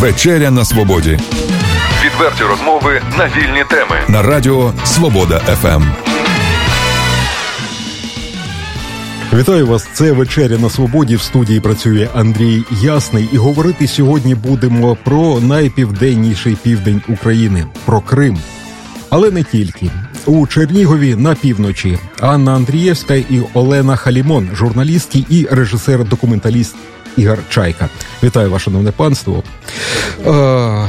Вечеря на свободі. Відверті розмови на вільні теми на Радіо Свобода ФМ. Вітаю вас. Це вечеря на свободі. В студії працює Андрій Ясний. І говорити сьогодні будемо про найпівденніший південь України про Крим. Але не тільки у Чернігові на півночі Анна Андрієвська і Олена Халімон, журналістки і режисер-документаліст Ігор Чайка. Вітаю ваше новне панство. Е,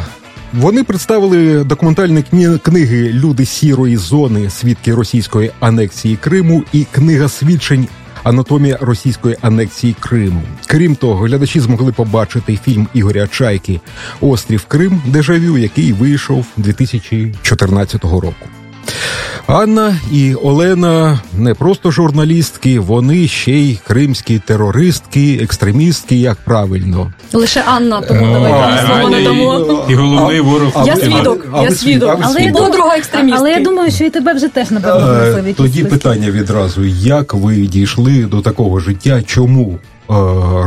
вони представили документальні книги Люди сірої зони, свідки російської анексії Криму і книга свідчень. Анатомія російської анексії Криму. Крім того, глядачі змогли побачити фільм Ігоря Чайки Острів Крим, дежавю, який вийшов 2014 року. Анна і Олена не просто журналістки, вони ще й кримські терористки, екстремістки, як правильно. Лише Анна, тому е, давай слово не дамо. І головний ворог. Я свідок, я свідок, але я подруга екстремістки. Але я думаю, що і тебе вже теж напевно внесли Тоді питання відразу: як ви дійшли до такого життя? Чому? Е,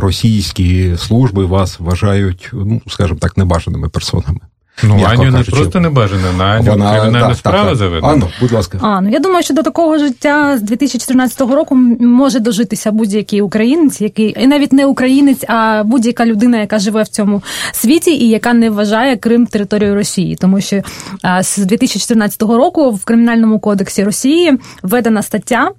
російські служби вас вважають, ну скажімо так, небажаними персонами. Ну, Аню не просто не бажано, на Аню Вона, кримінальна да, справа так, заведена. Анну, будь ласка. А, ну я думаю, що до такого життя з 2014 року може дожитися будь-який українець, який і навіть не українець, а будь-яка людина, яка живе в цьому світі і яка не вважає Крим територією Росії, тому що а, з 2014 року в кримінальному кодексі Росії введена стаття,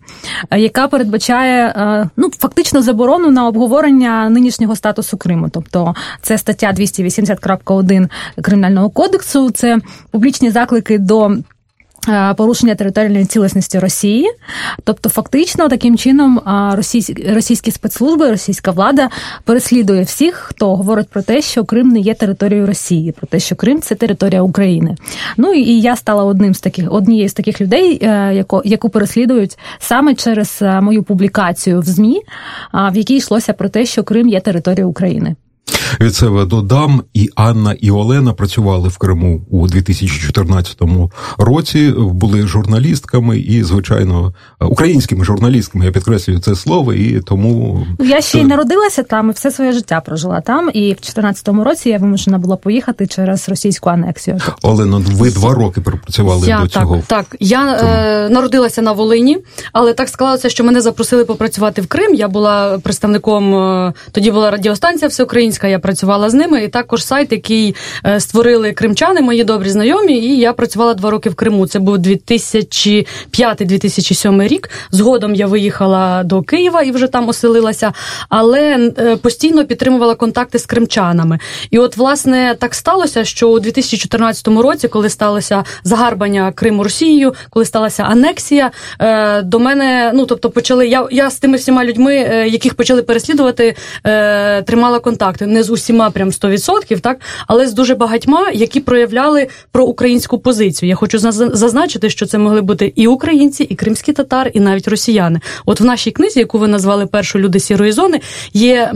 яка передбачає а, ну фактично заборону на обговорення нинішнього статусу Криму. Тобто це стаття 280.1 кримінального кримінального кодексу це публічні заклики до. Е, порушення територіальної цілісності Росії, тобто фактично таким чином російські, російські спецслужби, російська влада переслідує всіх, хто говорить про те, що Крим не є територією Росії, про те, що Крим це територія України. Ну і я стала одним з таких однією з таких людей, е, яку переслідують саме через е, мою публікацію в ЗМІ, в якій йшлося про те, що Крим є територією України. Від себе додам, і Анна і Олена працювали в Криму у 2014 році. Були журналістками і, звичайно, українськими журналістками. Я підкреслюю це слово, і тому я ще й народилася там і все своє життя прожила там. І в 2014 році я вимушена була поїхати через російську анексію. Олено, ви два роки пропрацювали я, до цього. Так, так. я е, народилася на Волині, але так склалося, що мене запросили попрацювати в Крим. Я була представником е, тоді була радіостанція Всеукраїнська. Я працювала з ними, і також сайт, який е, створили кримчани, мої добрі знайомі. І я працювала два роки в Криму. Це був 2005-2007 рік. Згодом я виїхала до Києва і вже там оселилася, але е, постійно підтримувала контакти з кримчанами. І от, власне, так сталося, що у 2014 році, коли сталося загарбання Криму Росією, коли сталася анексія, е, до мене, ну тобто, почали я я з тими всіма людьми, яких почали переслідувати, тримала контакти. Не з усіма прям 100%, так, але з дуже багатьма, які проявляли проукраїнську позицію. Я хочу зазначити, що це могли бути і українці, і кримські татари, і навіть росіяни. От в нашій книзі, яку ви назвали першу люди сірої зони, є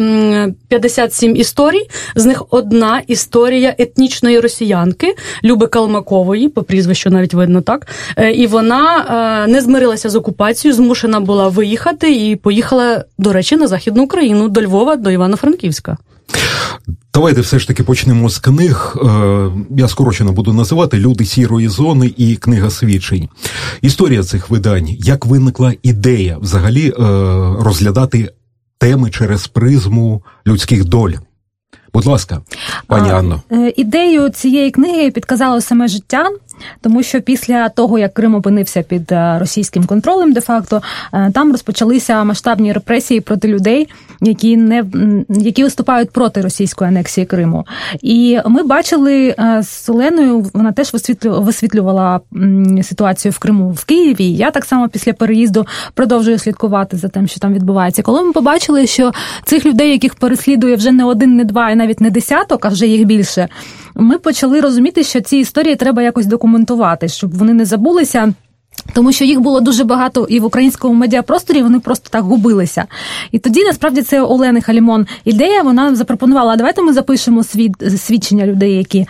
57 історій. З них одна історія етнічної росіянки Люби Калмакової, по прізвищу навіть видно так. Е, і вона е, не змирилася з окупацією, змушена була виїхати і поїхала, до речі, на західну Україну до Львова, до Івано-Франківська. Давайте все ж таки почнемо з книг. Е, я скорочено буду називати Люди сірої зони і книга свідчень. Історія цих видань. Як виникла ідея взагалі е, розглядати теми через призму людських доль? Будь ласка, пані Анно. Е, ідею цієї книги підказало саме життя, тому що після того, як Крим опинився під е, російським контролем, де факто е, там розпочалися масштабні репресії проти людей, які не які виступають проти російської анексії Криму. І ми бачили з Оленою, вона теж висвітлювала ситуацію в Криму в Києві. Я так само після переїзду продовжую слідкувати за тим, що там відбувається. Коли ми побачили, що цих людей, яких переслідує вже не один, не два, і навіть не десяток, а вже їх більше. Ми почали розуміти, що ці історії треба якось документувати, щоб вони не забулися. Тому що їх було дуже багато і в українському медіапросторі вони просто так губилися. І тоді насправді це Олени Халімон ідея. Вона запропонувала: давайте ми запишемо свід, свідчення людей, які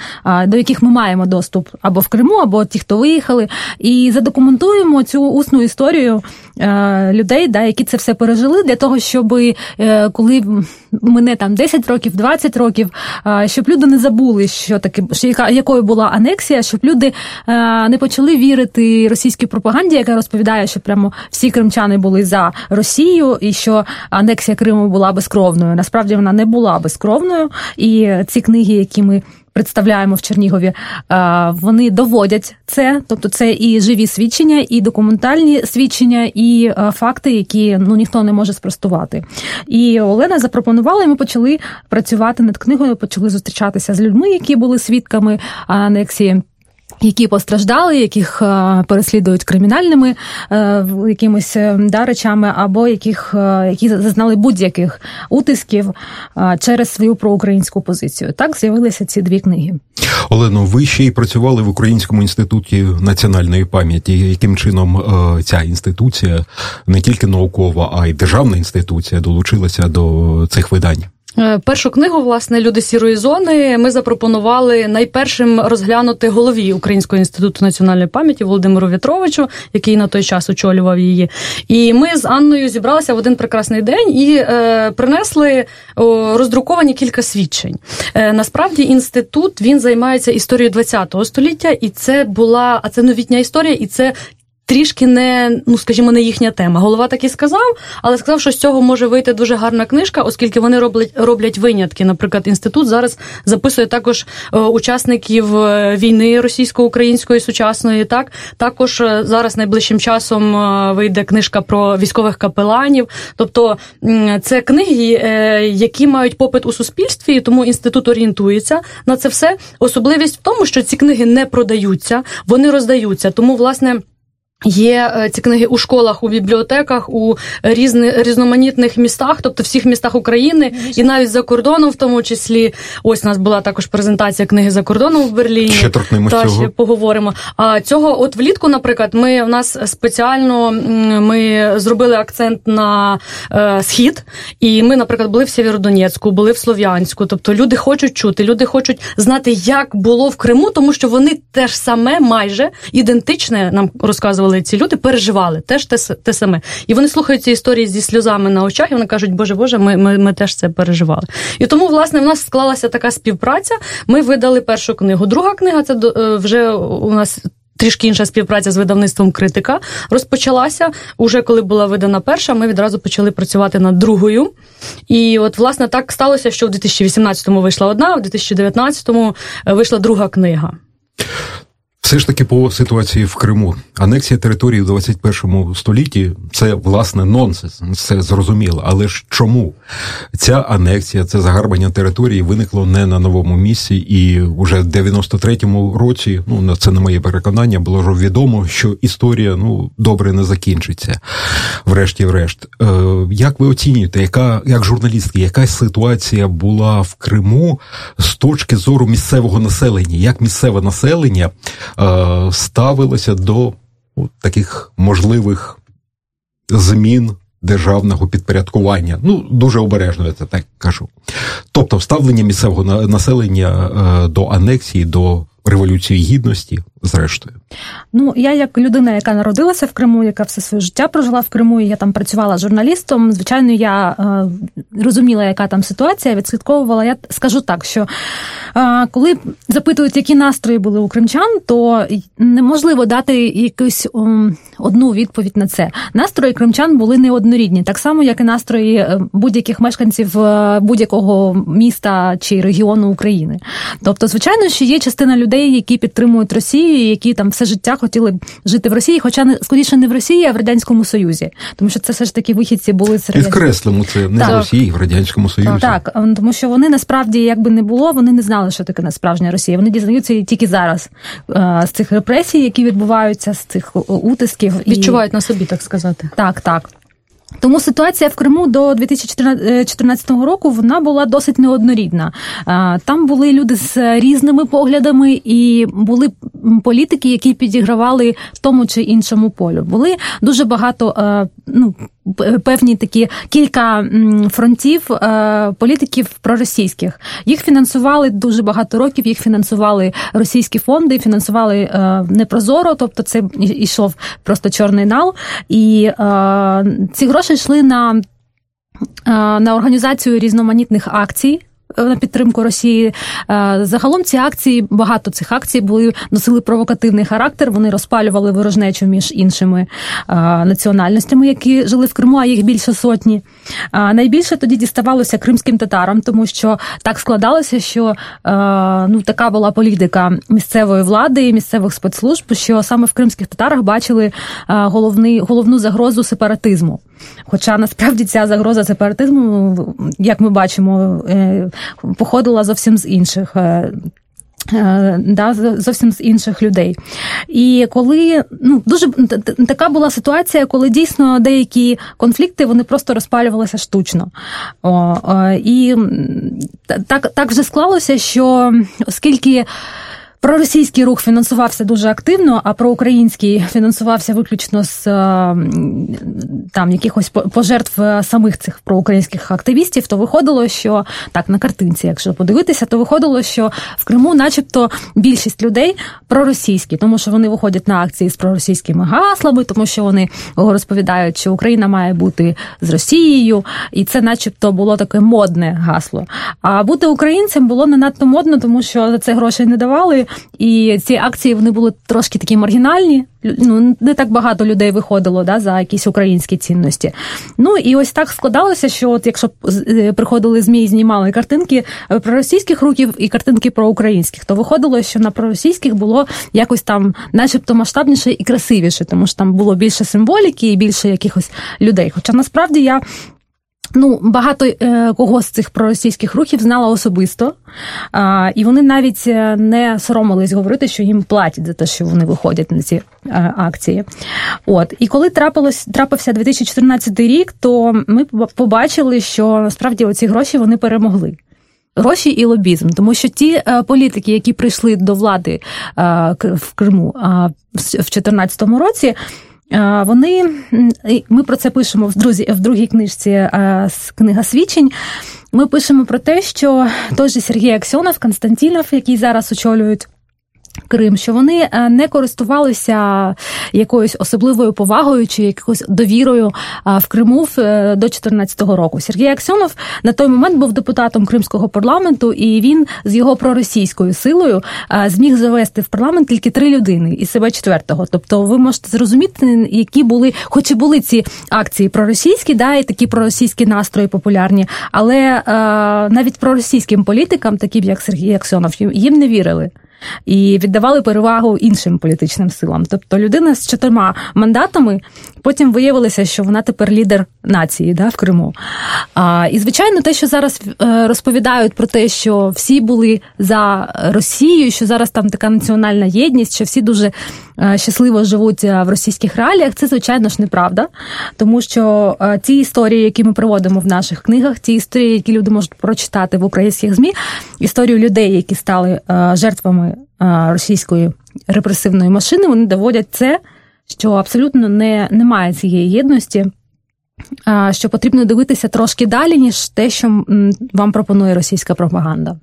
до яких ми маємо доступ або в Криму, або ті, хто виїхали, і задокументуємо цю усну історію е, людей, да, які це все пережили, для того, щоб е, коли мене там 10 років, 20 років, щоб люди не забули, що таке, що яка якою була анексія, щоб люди не почали вірити російській пропаганді, яка розповідає, що прямо всі кримчани були за Росію, і що анексія Криму була безкровною. Насправді вона не була безкровною, і ці книги, які ми представляємо в Чернігові, вони доводять це, тобто це і живі свідчення, і документальні свідчення, і факти, які ну ніхто не може спростувати. І Олена запропонувала, і ми почали працювати над книгою, почали зустрічатися з людьми, які були свідками анексії. Які постраждали, яких е, переслідують кримінальними е, якимись е, да, речами, або яких які зазнали будь-яких утисків через свою проукраїнську позицію. Так з'явилися ці дві книги. Олено, ви ще й працювали в Українському інституті національної пам'яті. Яким чином ця інституція не тільки наукова, а й державна інституція долучилася до цих видань? Е, першу книгу, власне, люди сірої зони ми запропонували найпершим розглянути голові Українського інституту національної пам'яті Володимиру Вітровичу, який на той час очолював її. І ми з Анною зібралися в один прекрасний день і е, принесли роздруковані кілька свідчень. Е, насправді, інститут він займається історією ХХ століття, і це була а це новітня історія, і це трішки не, ну скажімо, не їхня тема. Голова так і сказав, але сказав, що з цього може вийти дуже гарна книжка, оскільки вони роблять роблять винятки. Наприклад, інститут зараз записує також е, учасників е, війни російсько-української сучасної. Так також е, зараз найближчим часом вийде книжка про військових капеланів. Тобто це книги, які мають попит у суспільстві, тому інститут орієнтується на це все. Особливість в тому, що ці книги не продаються, вони роздаються. Тому, власне. Є е, ці книги у школах, у бібліотеках, у різни, різноманітних містах, тобто всіх містах України, і навіть за кордоном, в тому числі, ось у нас була також презентація книги за кордоном в Берліні. Ще торкнемось Та ще поговоримо. А цього, от влітку, наприклад, ми у нас спеціально ми зробили акцент на е, схід, і ми, наприклад, були в Сєвєродонецьку, були в Слов'янську. Тобто люди хочуть чути, люди хочуть знати, як було в Криму, тому що вони теж саме майже ідентичне нам розказували розказували ці люди, переживали теж те те саме. І вони слухають ці історії зі сльозами на очах, і вони кажуть, Боже Боже, ми, ми, ми теж це переживали. І тому, власне, в нас склалася така співпраця. Ми видали першу книгу. Друга книга це е, вже у нас. Трішки інша співпраця з видавництвом критика розпочалася. Уже коли була видана перша, ми відразу почали працювати над другою. І от, власне, так сталося, що в 2018-му вийшла одна, а в 2019-му вийшла друга книга. Все ж таки по ситуації в Криму анексія території в 21 столітті це власне нонсенс, це зрозуміло. Але ж чому ця анексія, це загарбання території виникло не на новому місці, і вже в 93-му році, ну це не моє переконання, було ж відомо, що історія ну добре не закінчиться. Врешті-врешт, Е, як ви оцінюєте, яка як журналістки, яка ситуація була в Криму з точки зору місцевого населення? Як місцеве населення? Е, ставилося до таких можливих змін державного підпорядкування. Ну, дуже обережно я це так кажу. Тобто, ставлення місцевого населення е, до анексії, до революції гідності, зрештою. Ну, я як людина, яка народилася в Криму, яка все своє життя прожила в Криму, і я там працювала журналістом. Звичайно, я е, розуміла, яка там ситуація, відслідковувала. Я скажу так, що е, коли запитують, які настрої були у кримчан, то неможливо дати якусь um, одну відповідь на це. Настрої кримчан були неоднорідні, так само, як і настрої е, будь-яких мешканців е, будь-якого міста чи регіону України. Тобто, звичайно, що є частина людей, які підтримують Росію, які там все життя хотіли б жити в Росії, хоча не скоріше не в Росії, а в радянському Союзі, тому що це все ж таки вихідці були з Підкреслимо це не так. в Росії, в радянському Союзі. Так, тому що вони насправді, якби не було, вони не знали, що таке насправжня Росія. Вони дізнаються тільки зараз з цих репресій, які відбуваються, з цих утисків відчувають і... на собі, так сказати. Так, так. Тому ситуація в Криму до 2014 року вона була досить неоднорідна. Там були люди з різними поглядами, і були політики, які підігравали тому чи іншому полю. Були дуже багато ну, певні такі кілька фронтів політиків проросійських. Їх фінансували дуже багато років. Їх фінансували російські фонди, фінансували непрозоро, тобто це йшов просто чорний нал. І ці гроші йшли на. На організацію різноманітних акцій на підтримку Росії. Е, загалом ці акції, багато цих акцій були носили провокативний характер. Вони розпалювали ворожнечу між іншими е, національностями, які жили в Криму, а їх більше сотні. Е, найбільше тоді діставалося кримським татарам, тому що так складалося, що ну така була політика місцевої влади і місцевих спецслужб, що саме в кримських татарах бачили головний головну загрозу сепаратизму. Хоча насправді ця загроза сепаратизму, як ми бачимо, походила зовсім з інших. Е, е, да, зовсім з інших людей. І коли ну дуже така була ситуація, коли дійсно деякі конфлікти вони просто розпалювалися штучно. О, І так, так вже склалося, що оскільки. Проросійський рух фінансувався дуже активно, а проукраїнський фінансувався виключно з е, там якихось пожертв е, самих цих проукраїнських активістів. То виходило, що так на картинці, якщо подивитися, то виходило, що в Криму, начебто, більшість людей проросійські, тому що вони виходять на акції з проросійськими гаслами, тому що вони розповідають, що Україна має бути з Росією, і це, начебто, було таке модне гасло. А бути українцем було не надто модно, тому що за це грошей не давали. І ці акції вони були трошки такі маргінальні. Ну не так багато людей виходило да, за якісь українські цінності. Ну і ось так складалося, що от якщо е, приходили змі і знімали картинки е, про російських руків і картинки про українських, то виходило, що на проросійських було якось там, начебто, масштабніше і красивіше, тому що там було більше символіки і більше якихось людей. Хоча насправді я Ну, багато е, кого з цих проросійських рухів знала особисто, і вони навіть е, не соромились говорити, що їм платять за те, що вони виходять на ці е, акції. От і коли трапилось трапився 2014 рік, то ми побачили, що насправді оці гроші вони перемогли. Гроші і лобізм, тому що ті політики, які прийшли до влади в Криму в 2014 році. Вони ми про це пишемо в друзі в другій книжці книга свідчень. Ми пишемо про те, що той же Сергій Аксьонов, Константінов, який зараз очолюють Крим, що вони е, не користувалися якоюсь особливою повагою чи якоюсь довірою в Криму е, до 2014 року. Сергій Аксьонов на той момент був депутатом Кримського парламенту, і він з його проросійською силою е, зміг завести в парламент тільки три людини і себе четвертого. Тобто, ви можете зрозуміти, які були, хоч і були ці акції проросійські, да, і такі проросійські настрої популярні, але навіть проросійським політикам, таким як Сергій Аксьонов, їм не вірили і віддавали перевагу іншим політичним силам. Тобто людина з чотирма мандатами потім виявилося, що вона тепер лідер нації да, в Криму. А, І, звичайно, те, що зараз е, розповідають про те, що всі були за Росію, що зараз там така національна єдність, що всі дуже е, щасливо живуть е, в російських реаліях, це звичайно ж неправда, тому що ті історії, які ми проводимо в наших книгах, ті історії, які люди можуть прочитати в українських змі, історію людей, які стали жертвами російської репресивної машини, вони доводять це що абсолютно не, немає цієї єдності, що потрібно дивитися трошки далі, ніж те, що вам пропонує російська пропаганда.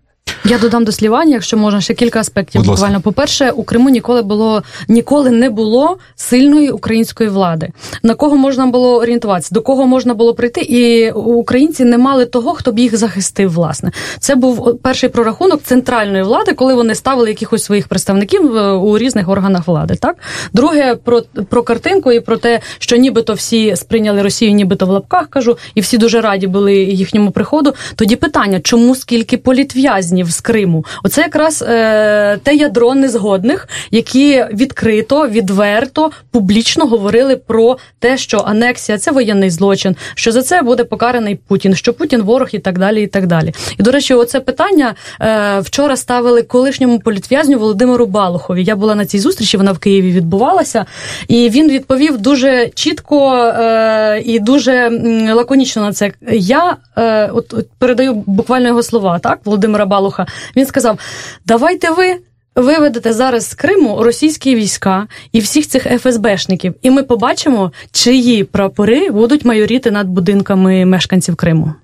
Я додам до слівання, якщо можна ще кілька аспектів. Будь буквально по перше, у Криму ніколи було ніколи не було сильної української влади. На кого можна було орієнтуватися, до кого можна було прийти, і українці не мали того, хто б їх захистив. Власне, це був перший прорахунок центральної влади, коли вони ставили якихось своїх представників е, у різних органах влади. Так, друге, про про картинку і про те, що нібито всі сприйняли Росію, нібито в лапках кажу, і всі дуже раді були їхньому приходу. Тоді питання, чому скільки політв'язнів з Криму. Оце якраз е, те ядро незгодних, які відкрито, відверто, публічно говорили про те, що анексія це воєнний злочин, що за це буде покараний Путін, що Путін ворог і так далі. І так далі. І до речі, оце питання е, вчора ставили колишньому політв'язню Володимиру Балухові. Я була на цій зустрічі, вона в Києві відбувалася, і він відповів дуже чітко е, і дуже лаконічно на це. Я е, от, от передаю буквально його слова, так, Володимира Балуха. Він сказав: Давайте ви виведете зараз з Криму російські війська і всіх цих ФСБшників, і ми побачимо, чиї прапори будуть майоріти над будинками мешканців Криму.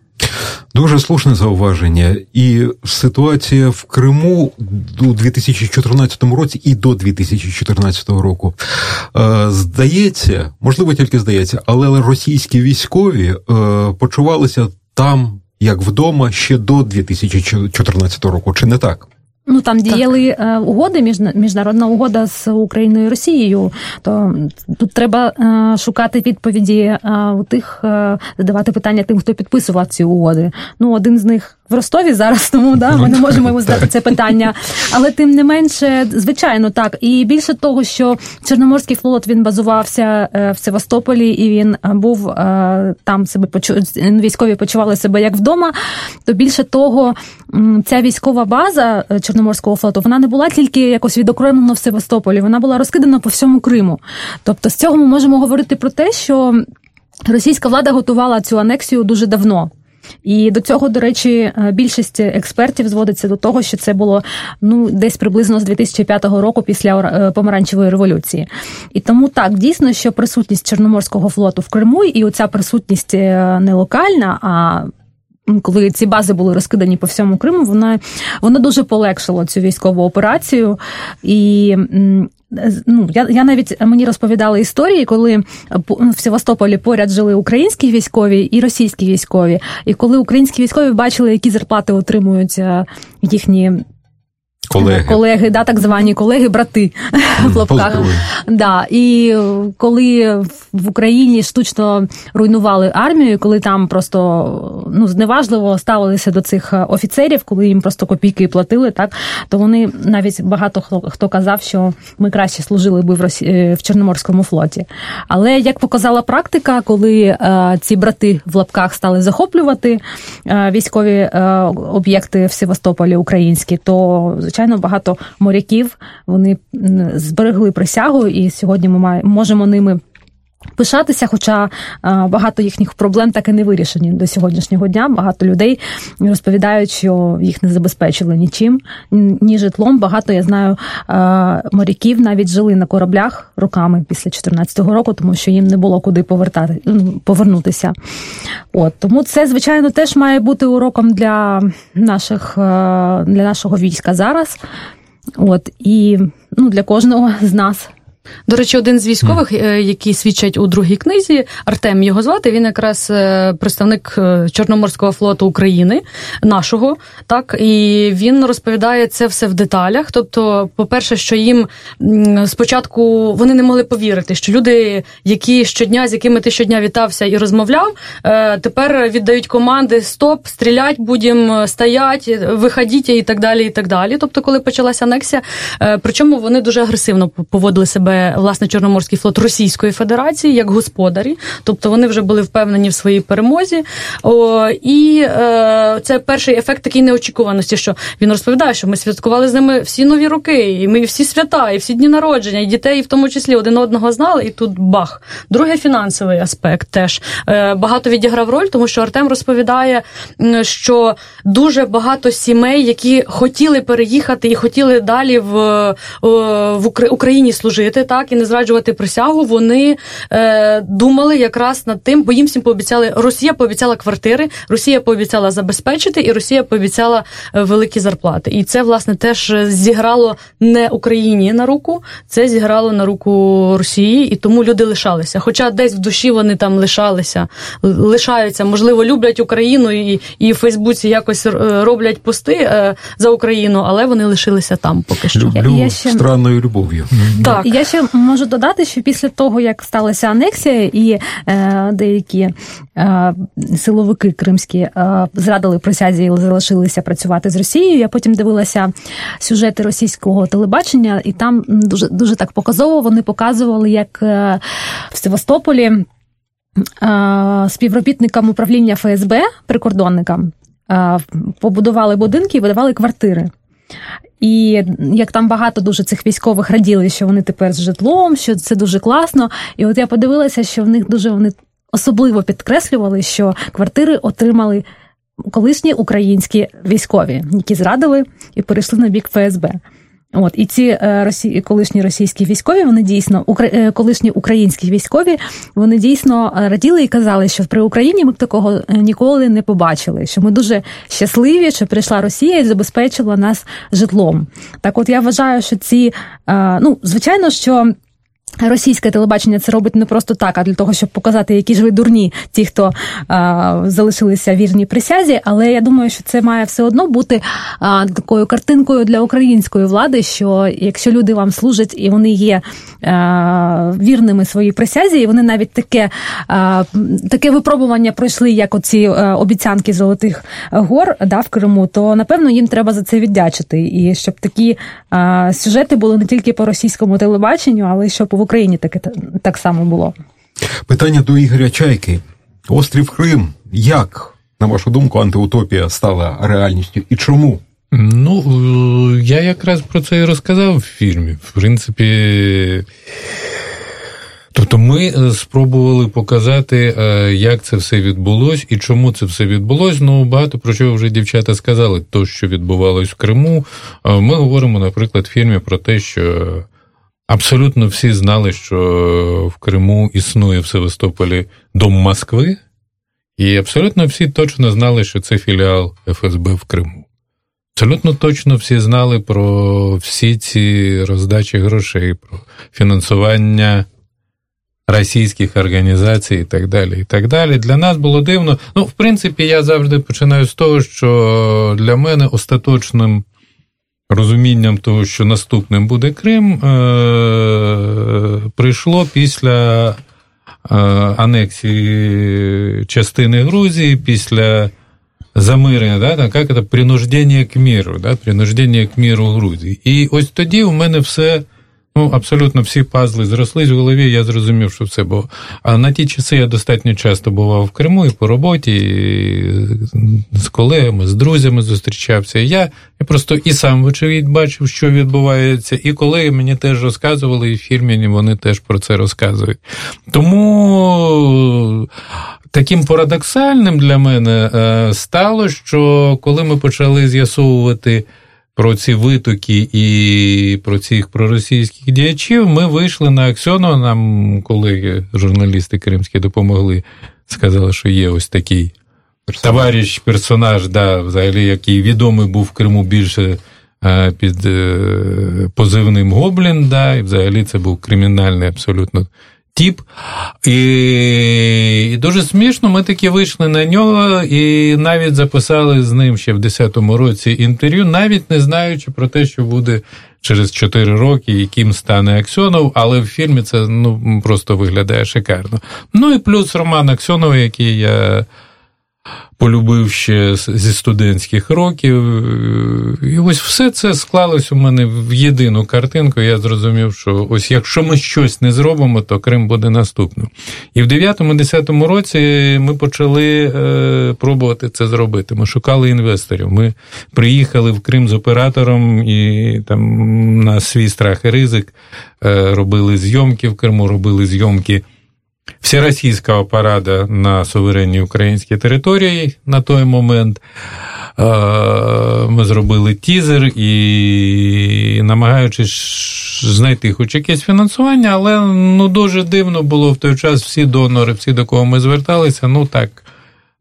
Дуже слушне зауваження, і ситуація в Криму у 2014 році і до 2014 року е, здається, можливо, тільки здається, але російські військові е, почувалися там як вдома ще до 2014 року, чи не так? Ну там діяли так. Е, угоди, міжнародна угода з Україною і Росією. То тут треба е, шукати відповіді е, у тих, задавати питання тим, хто підписував ці угоди. Ну, один з них в Ростові зараз, тому да, ми не можемо йому задати це питання. Але тим не менше, звичайно, так. І більше того, що Чорноморський флот він базувався в Севастополі, і він був там себе почу... військові почували себе як вдома. То більше того, ця військова база Чорноморського Чорноморського флоту, вона не була тільки якось відокремлена в Севастополі, вона була розкидана по всьому Криму. Тобто, з цього ми можемо говорити про те, що російська влада готувала цю анексію дуже давно. І до цього, до речі, е, більшість експертів зводиться до того, що це було ну десь приблизно з 2005 року після е, помаранчевої революції. І тому так дійсно, що присутність Чорноморського флоту в Криму, і оця присутність е, не локальна, а коли ці бази були розкидані по всьому Криму, вона вона дуже полегшила цю військову операцію. І ну, я я навіть мені розповідали історії, коли в Севастополі поряд жили українські військові і російські військові. І коли українські військові бачили, які зарплати отримують е, їхні колеги, колеги, да, так звані колеги, брати в лапках. Да. І коли в Україні штучно руйнували армію, коли там просто ну зневажливо ставилися до цих офіцерів, коли їм просто копійки платили, так то вони навіть багато хто хто казав, що ми краще служили би в Росі... Е, в Чорноморському флоті. Але як показала практика, коли е, ці брати в лапках стали захоплювати е, військові е, об'єкти в Севастополі українські, то звичайно звичайно, багато моряків вони зберегли присягу, і сьогодні ми можемо ними. Пишатися, хоча багато їхніх проблем так і не вирішені до сьогоднішнього дня. Багато людей розповідають, що їх не забезпечили нічим, ні житлом. Багато я знаю моряків навіть жили на кораблях роками після 2014 року, тому що їм не було куди повертати ну, повернутися. От тому це, звичайно, теж має бути уроком для наших для нашого війська зараз. От і ну для кожного з нас. До речі, один з військових, mm. які свідчать у другій книзі, Артем його звати. Він якраз е, представник е, Чорноморського флоту України, нашого, так і він розповідає це все в деталях. Тобто, по-перше, що їм спочатку вони не могли повірити, що люди, які щодня, з якими ти щодня вітався і розмовляв, тепер віддають команди Стоп, стрілять, будемо стоять, виходіть і так далі. І так далі. Тобто, коли почалася анексія, причому вони дуже агресивно поводили себе власне Чорноморський флот Російської Федерації як господарі, тобто вони вже були впевнені в своїй перемозі. О, І е, це перший ефект такої неочікуваності, що він розповідає, що ми святкували з ними всі нові роки, і ми всі свята, і всі дні народження, і дітей в тому числі один одного знали, і тут бах. Другий фінансовий аспект теж е, багато відіграв роль, тому що Артем розповідає, що дуже багато сімей, які хотіли переїхати і хотіли далі в, в Україні служити так і не зраджувати присягу, вони е, думали якраз над тим, бо їм всім пообіцяли. Росія пообіцяла квартири, Росія пообіцяла забезпечити, і Росія пообіцяла е, великі зарплати. І це власне теж зіграло не Україні на руку, це зіграло на руку Росії, і тому люди лишалися. Хоча десь в душі вони там лишалися, лишаються, можливо, люблять Україну і і в Фейсбуці якось е, роблять пости е, за Україну, але вони лишилися там поки що. Люблю я ще... странною любов'ю. Так я ще можу додати, що після того, як сталася анексія, і е, деякі е, силовики кримські е, зрадили присязі і залишилися працювати з Росією. Я потім дивилася сюжети російського телебачення, і там дуже дуже так показово вони показували, як е, в Севастополі е, співробітникам управління ФСБ прикордонникам. Е, побудували будинки і видавали квартири. І як там багато дуже цих військових раділи, що вони тепер з житлом, що це дуже класно. І от я подивилася, що в них дуже вони особливо підкреслювали, що квартири отримали колишні українські військові, які зрадили і перейшли на бік ФСБ. От і ці е, росі... колишні російські військові, вони дійсно укра... Е, колишні українські військові, вони дійсно е, раділи і казали, що при Україні ми б такого ніколи не побачили. Що ми дуже щасливі, що прийшла Росія і забезпечила нас житлом. Так, от я вважаю, що ці ну звичайно, що. Російське телебачення це робить не просто так, а для того, щоб показати, які ж ви дурні, ті, хто а, залишилися вірні присязі. Але я думаю, що це має все одно бути а, такою картинкою для української влади. Що якщо люди вам служать і вони є а, вірними своїй присязі, і вони навіть таке таке випробування пройшли, як оці обіцянки золотих гор да, в Криму, то напевно їм треба за це віддячити. І щоб такі сюжети були не тільки по російському телебаченню, але й щоб в Україні таке так само було. Питання до Ігоря Чайки. Острів Крим. Як, на вашу думку, антиутопія стала реальністю і чому? Ну, е, я якраз про це і розказав в фільмі. В принципі. Тобто ми е, спробували показати, е, як це все відбулось і чому це все відбулось. Ну багато про що вже дівчата сказали, то, що відбувалось в Криму. Ми говоримо, наприклад, в фільмі про те, що Абсолютно всі знали, що в Криму існує в Севастополі Дом Москви, і абсолютно всі точно знали, що це філіал ФСБ в Криму. Абсолютно точно всі знали про всі ці роздачі грошей, про фінансування російських організацій і так далі. і так далі. Для нас було дивно. Ну, в принципі, я завжди починаю з того, що для мене остаточним розумінням того, що наступним буде Крим, е, прийшло після е, анексії частини Грузії, після замирення, да, так, як це принуждення к міру, да, принуждення к міру Грузії. І ось тоді у мене все. Ну, абсолютно всі пазли зрослись в голові, я зрозумів, що все було. А на ті часи я достатньо часто бував в Криму і по роботі, і з колегами, з друзями зустрічався. І я я просто і сам, вочевидь, бачив, що відбувається, і колеги мені теж розказували, і в фільмі вони теж про це розказують. Тому. Таким парадоксальним для мене е, стало, що коли ми почали з'ясовувати про ці витоки і про цих проросійських діячів, ми вийшли на Аксьонова, нам колеги, журналісти кримські допомогли, сказали, що є ось такий товариш, персонаж, да, взагалі, який відомий був в Криму більше е, під е, позивним Гоблін, да, і взагалі це був кримінальний абсолютно тіп. І дуже смішно, ми таки вийшли на нього і навіть записали з ним ще в 10-му році інтерв'ю, навіть не знаючи про те, що буде через 4 роки, яким стане Аксьонов, але в фільмі це ну, просто виглядає шикарно. Ну і плюс Роман Аксьонов, який я полюбив ще зі студентських років. І ось все це склалось у мене в єдину картинку. Я зрозумів, що ось якщо ми щось не зробимо, то Крим буде наступним. І в 9-10 році ми почали е, пробувати це зробити. Ми шукали інвесторів. Ми приїхали в Крим з оператором і там на свій страх і ризик е, робили зйомки в Криму, робили зйомки всероссийского парада на суверенній українській території на той момент. Ми зробили тізер і намагаючись знайти хоч якесь фінансування, але ну дуже дивно було в той час всі донори, всі, до кого ми зверталися, ну так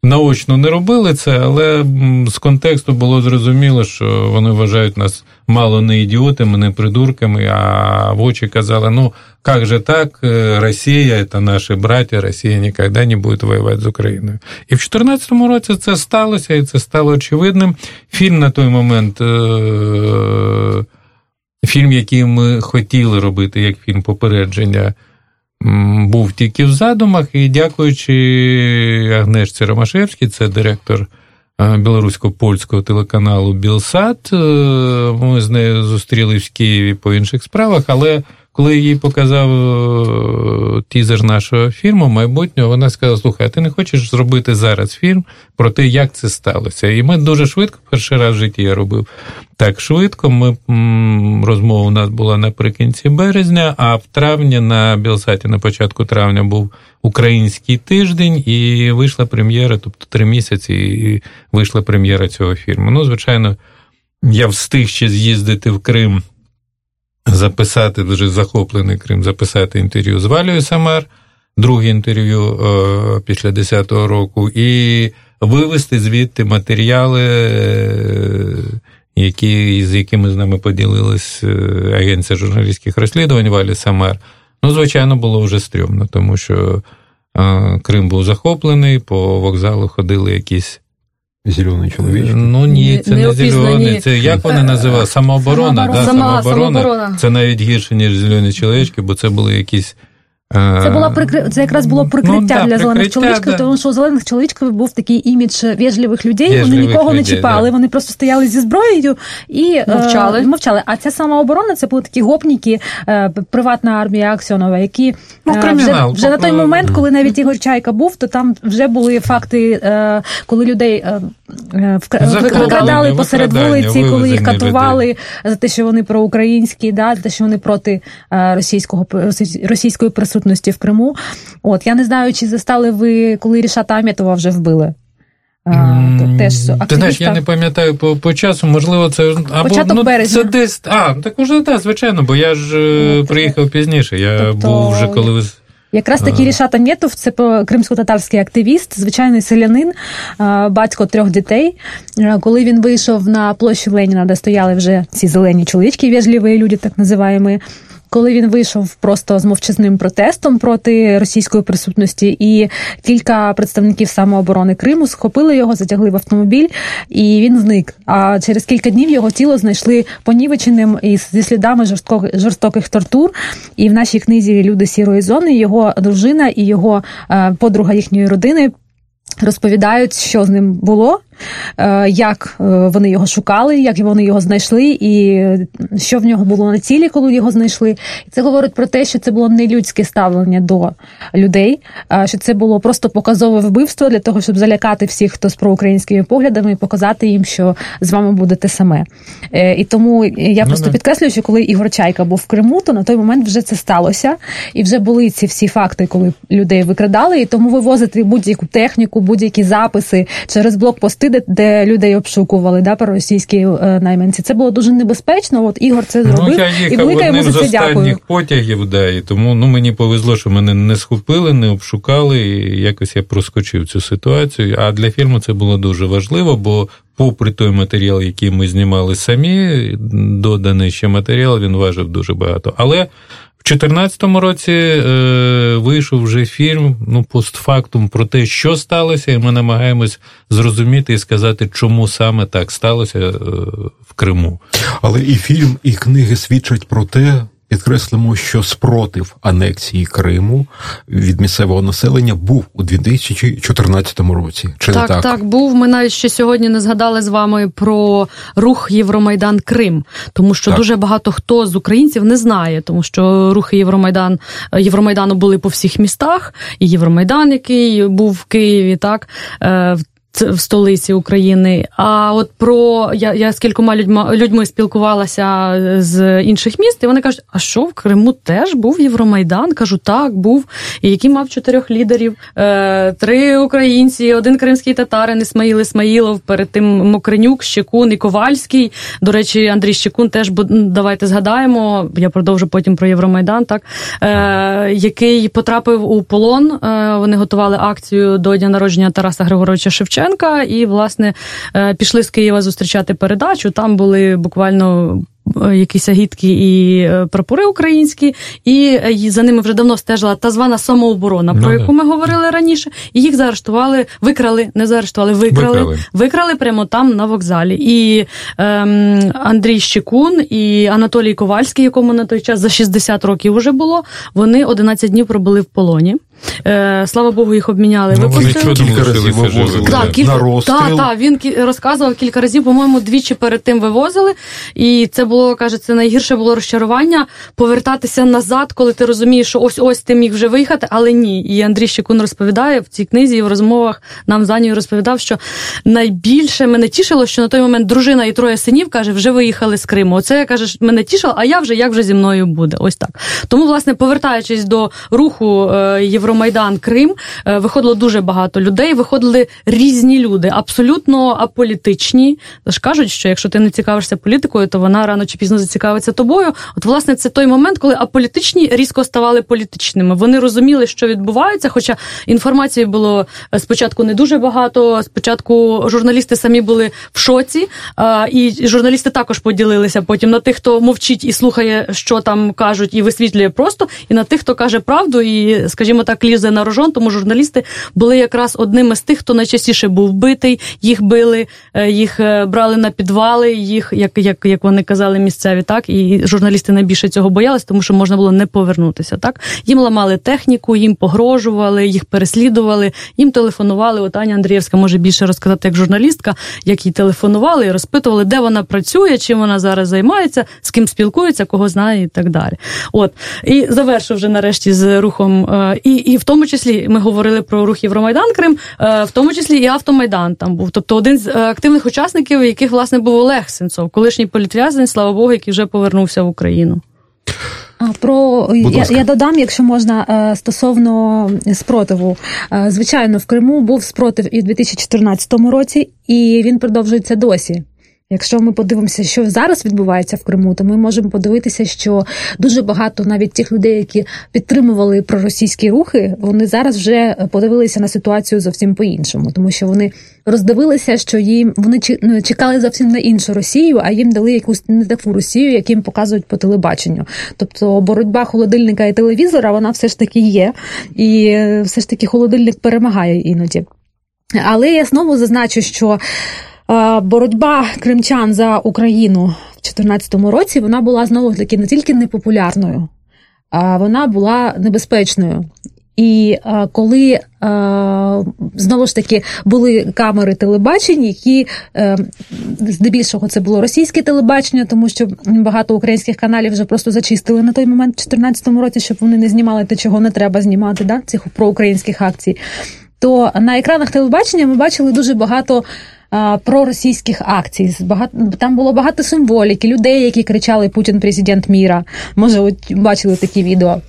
наочно не робили це, але з контексту було зрозуміло, що вони вважають нас мало не ідіотами, не придурками, а в очі казали: ну як же так, е, Росія це наші браття, Росія ніколи не буде воювати з Україною. І в 2014 році це сталося, і це стало очевидним. Фільм на той момент. Е, фільм, який ми хотіли робити, як фільм попередження був тільки в задумах, і дякуючи Агнешці Ромашевській, це директор е, білорусько-польського телеканалу Білсат. Е, ми з нею зустрілись в Києві по інших справах, але коли їй показав е, тізер нашого фільму майбутнього, вона сказала: Слухай, а ти не хочеш зробити зараз фільм про те, як це сталося? І ми дуже швидко, перший раз в житті я робив так швидко. Ми розмова у нас була наприкінці березня, а в травні на Білсаті на початку травня був український тиждень, і вийшла прем'єра, тобто три місяці, і вийшла прем'єра цього фільму. Ну, звичайно, я встиг ще з'їздити в Крим записати вже захоплений Крим, записати інтерв'ю з Валією Самар, друге інтерв'ю е, після 10-го року, і вивести звідти матеріали, е, які, з якими з нами поділилась е, Агенція журналістських розслідувань Валі Самар. Ну, звичайно, було вже стрьомно, тому що Крим був захоплений, по вокзалу ходили якісь. Зелений чоловічок? Ну ні, це не, не зелений. Це як вони називають? Самооборона. Самооборона. Да, самооборона. самооборона. Це навіть гірше, ніж зелені чоловічки, бо це були якісь це була прикри... це якраз було прикриття ну, да, для зелених чоловічків, да. тому що у зелених чоловічків був такий імідж в'єжливих людей. Вежливих вони нікого людей, не чіпали, да. вони просто стояли зі зброєю і е, мовчали. Е, мовчали. А ця самооборона це були такі гопніки, е, приватна армія Аксьонова, які ну, е, вже, вже на той момент, коли навіть Ігор Чайка був, то там вже були факти, е, коли людей е, е викрадали посеред вулиці, коли їх катували людей. за те, що вони проукраїнські, да, за те, що вони проти російського російської присутності присутності в Криму. От я не знаю, чи застали ви, коли Рішата Амєтова вже вбили. Теж Ти знаєш, я не пам'ятаю по по часу, можливо, це або Початок ну, березня. це десь. А, так уже так, звичайно, бо я ж ну, приїхав пізніше. Я тобто... був вже коли ви. Якраз таки Рішат Амєтов, це кримсько-татарський активіст, звичайний селянин, батько трьох дітей. Коли він вийшов на площу Леніна, де стояли вже ці зелені чоловічки, вежливі люди, так називаємо, коли він вийшов просто з мовчазним протестом проти російської присутності, і кілька представників самооборони Криму схопили його, затягли в автомобіль, і він зник. А через кілька днів його тіло знайшли понівеченим і зі слідами жорстоких, жорстоких тортур. І в нашій книзі Люди сірої зони його дружина і його е, подруга їхньої родини розповідають, що з ним було. Е, як е, вони його шукали, як вони його знайшли, і що в нього було на цілі, коли його знайшли. І це говорить про те, що це було не людське ставлення до людей, а що це було просто показове вбивство для того, щоб залякати всіх, хто з проукраїнськими поглядами, і показати їм, що з вами буде те саме. Е, і тому я просто ну, підкреслюю, що коли Ігор Чайка був в Криму, то на той момент вже це сталося, і вже були ці всі факти, коли людей викрадали, і тому вивозити будь-яку техніку, будь-які записи через блокпости де, де людей обшукували да, російські е, найманці. Це було дуже небезпечно. От Ігор це зробив. Ну, я і велика йому за це дякую. потягів, да, і тому ну, мені повезло, що мене не схопили, не обшукали, і якось я проскочив цю ситуацію. А для фільму це було дуже важливо, бо. Попри той матеріал, який ми знімали самі, доданий ще матеріал, він важив дуже багато. Але в 2014 році е, вийшов вже фільм ну, постфактум про те, що сталося, і ми намагаємось зрозуміти і сказати, чому саме так сталося е, в Криму. Але і фільм, і книги свідчать про те, Підкреслимо, що спротив анексії Криму від місцевого населення був у 2014 році. Чи так, не так, так був. Ми навіть ще сьогодні не згадали з вами про рух Євромайдан Крим, тому що так. дуже багато хто з українців не знає, тому що рухи Євромайдан Євромайдану були по всіх містах, і Євромайдан, який був в Києві, так е, в столиці України. А от про я я з кількома людьми людьми спілкувалася з інших міст, і вони кажуть, а що в Криму теж був Євромайдан? Кажу, так, був. І який мав чотирьох лідерів: Е, три українці, один кримський татарин, Ісмаїл Ісмаїлов, перед тим Мокренюк, Щекун і Ковальський. До речі, Андрій Щекун теж давайте згадаємо. Я продовжу потім про Євромайдан, так е, який потрапив у полон. Е, вони готували акцію до дня народження Тараса Григоровича Шевченка. Шевченка, і власне е, пішли з Києва зустрічати передачу. Там були буквально Е, якісь агітки і е, прапори українські, і за ними вже давно стежила та звана самооборона, про ну, яку ми говорили раніше. І їх заарештували, викрали, не заарештували, викрали, викрали, викрали прямо там на вокзалі. І ем, Андрій Щекун і Анатолій Ковальський, якому на той час за 60 років вже було, вони 11 днів пробули в полоні. Е, Слава Богу, їх обміняли. Ну, вони кілька разів вивозили так, кілька, на розстріл. Так, так, він розказував кілька разів, по-моєму, двічі перед тим вивозили. І це було каже, це найгірше було розчарування повертатися назад, коли ти розумієш, що ось ось ти міг вже виїхати, але ні. І Андрій Щекун розповідає в цій книзі і в розмовах нам за нею розповідав, що найбільше мене тішило, що на той момент дружина і троє синів каже, вже виїхали з Криму. Оце каже, мене тішило, а я вже як вже зі мною буде. Ось так. Тому, власне, повертаючись до руху е, Євромайдан Крим виходило дуже багато людей. Виходили різні люди, абсолютно аполітичні. Тож кажуть, що якщо ти не цікавишся політикою, то вона рано чи пізно зацікавиться тобою. От, власне, це той момент, коли аполітичні різко ставали політичними. Вони розуміли, що відбувається, хоча інформації було спочатку не дуже багато. Спочатку журналісти самі були в шоці, і журналісти також поділилися потім на тих, хто мовчить і слухає, що там кажуть, і висвітлює просто, і на тих, хто каже правду, і, скажімо так, лізе на рожон. Тому журналісти були якраз одними з тих, хто найчастіше був битий, їх били, е, їх е, брали на підвали, їх, як як, як вони казали, місцеві, так і журналісти найбільше цього боялись, тому що можна було не повернутися. Так їм ламали техніку, їм погрожували, їх переслідували, їм телефонували. От Аня Андрієвська може більше розказати як журналістка, як їй телефонували і розпитували, де вона працює, чим вона зараз займається, з ким спілкується, кого знає, і так далі. От і завершу вже нарешті з рухом. Е, і і в тому числі ми говорили про рух Євромайдан Крим, е, в тому числі і автомайдан там був. Тобто один з е, активних учасників, яких власне був Олег Сенцов, колишній політв'язень, слава Богу, який вже повернувся в Україну. Про я, я додам, якщо можна, стосовно спротиву. Звичайно, в Криму був спротив і в 2014 році, і він продовжується досі. Якщо ми подивимося, що зараз відбувається в Криму, то ми можемо подивитися, що дуже багато навіть тих людей, які підтримували проросійські рухи, вони зараз вже подивилися на ситуацію зовсім по-іншому, тому що вони роздивилися, що їм вони ну, чекали зовсім на іншу Росію, а їм дали якусь не таку Росію, яку їм показують по телебаченню. Тобто боротьба холодильника і телевізора, вона все ж таки є, і все ж таки холодильник перемагає іноді. Але я знову зазначу, що боротьба кримчан за Україну в 2014 році вона була знову таки не тільки непопулярною, а вона була небезпечною. І коли знову ж таки були камери телебачень, які е, здебільшого це було російське телебачення, тому що багато українських каналів вже просто зачистили на той момент, в 2014 році, щоб вони не знімали те, чого не треба знімати, да, цих проукраїнських акцій. То на екранах телебачення ми бачили дуже багато проросійських акцій. Там було багато символіки, людей, які кричали Путін президент міра. Може, от бачили такі відео.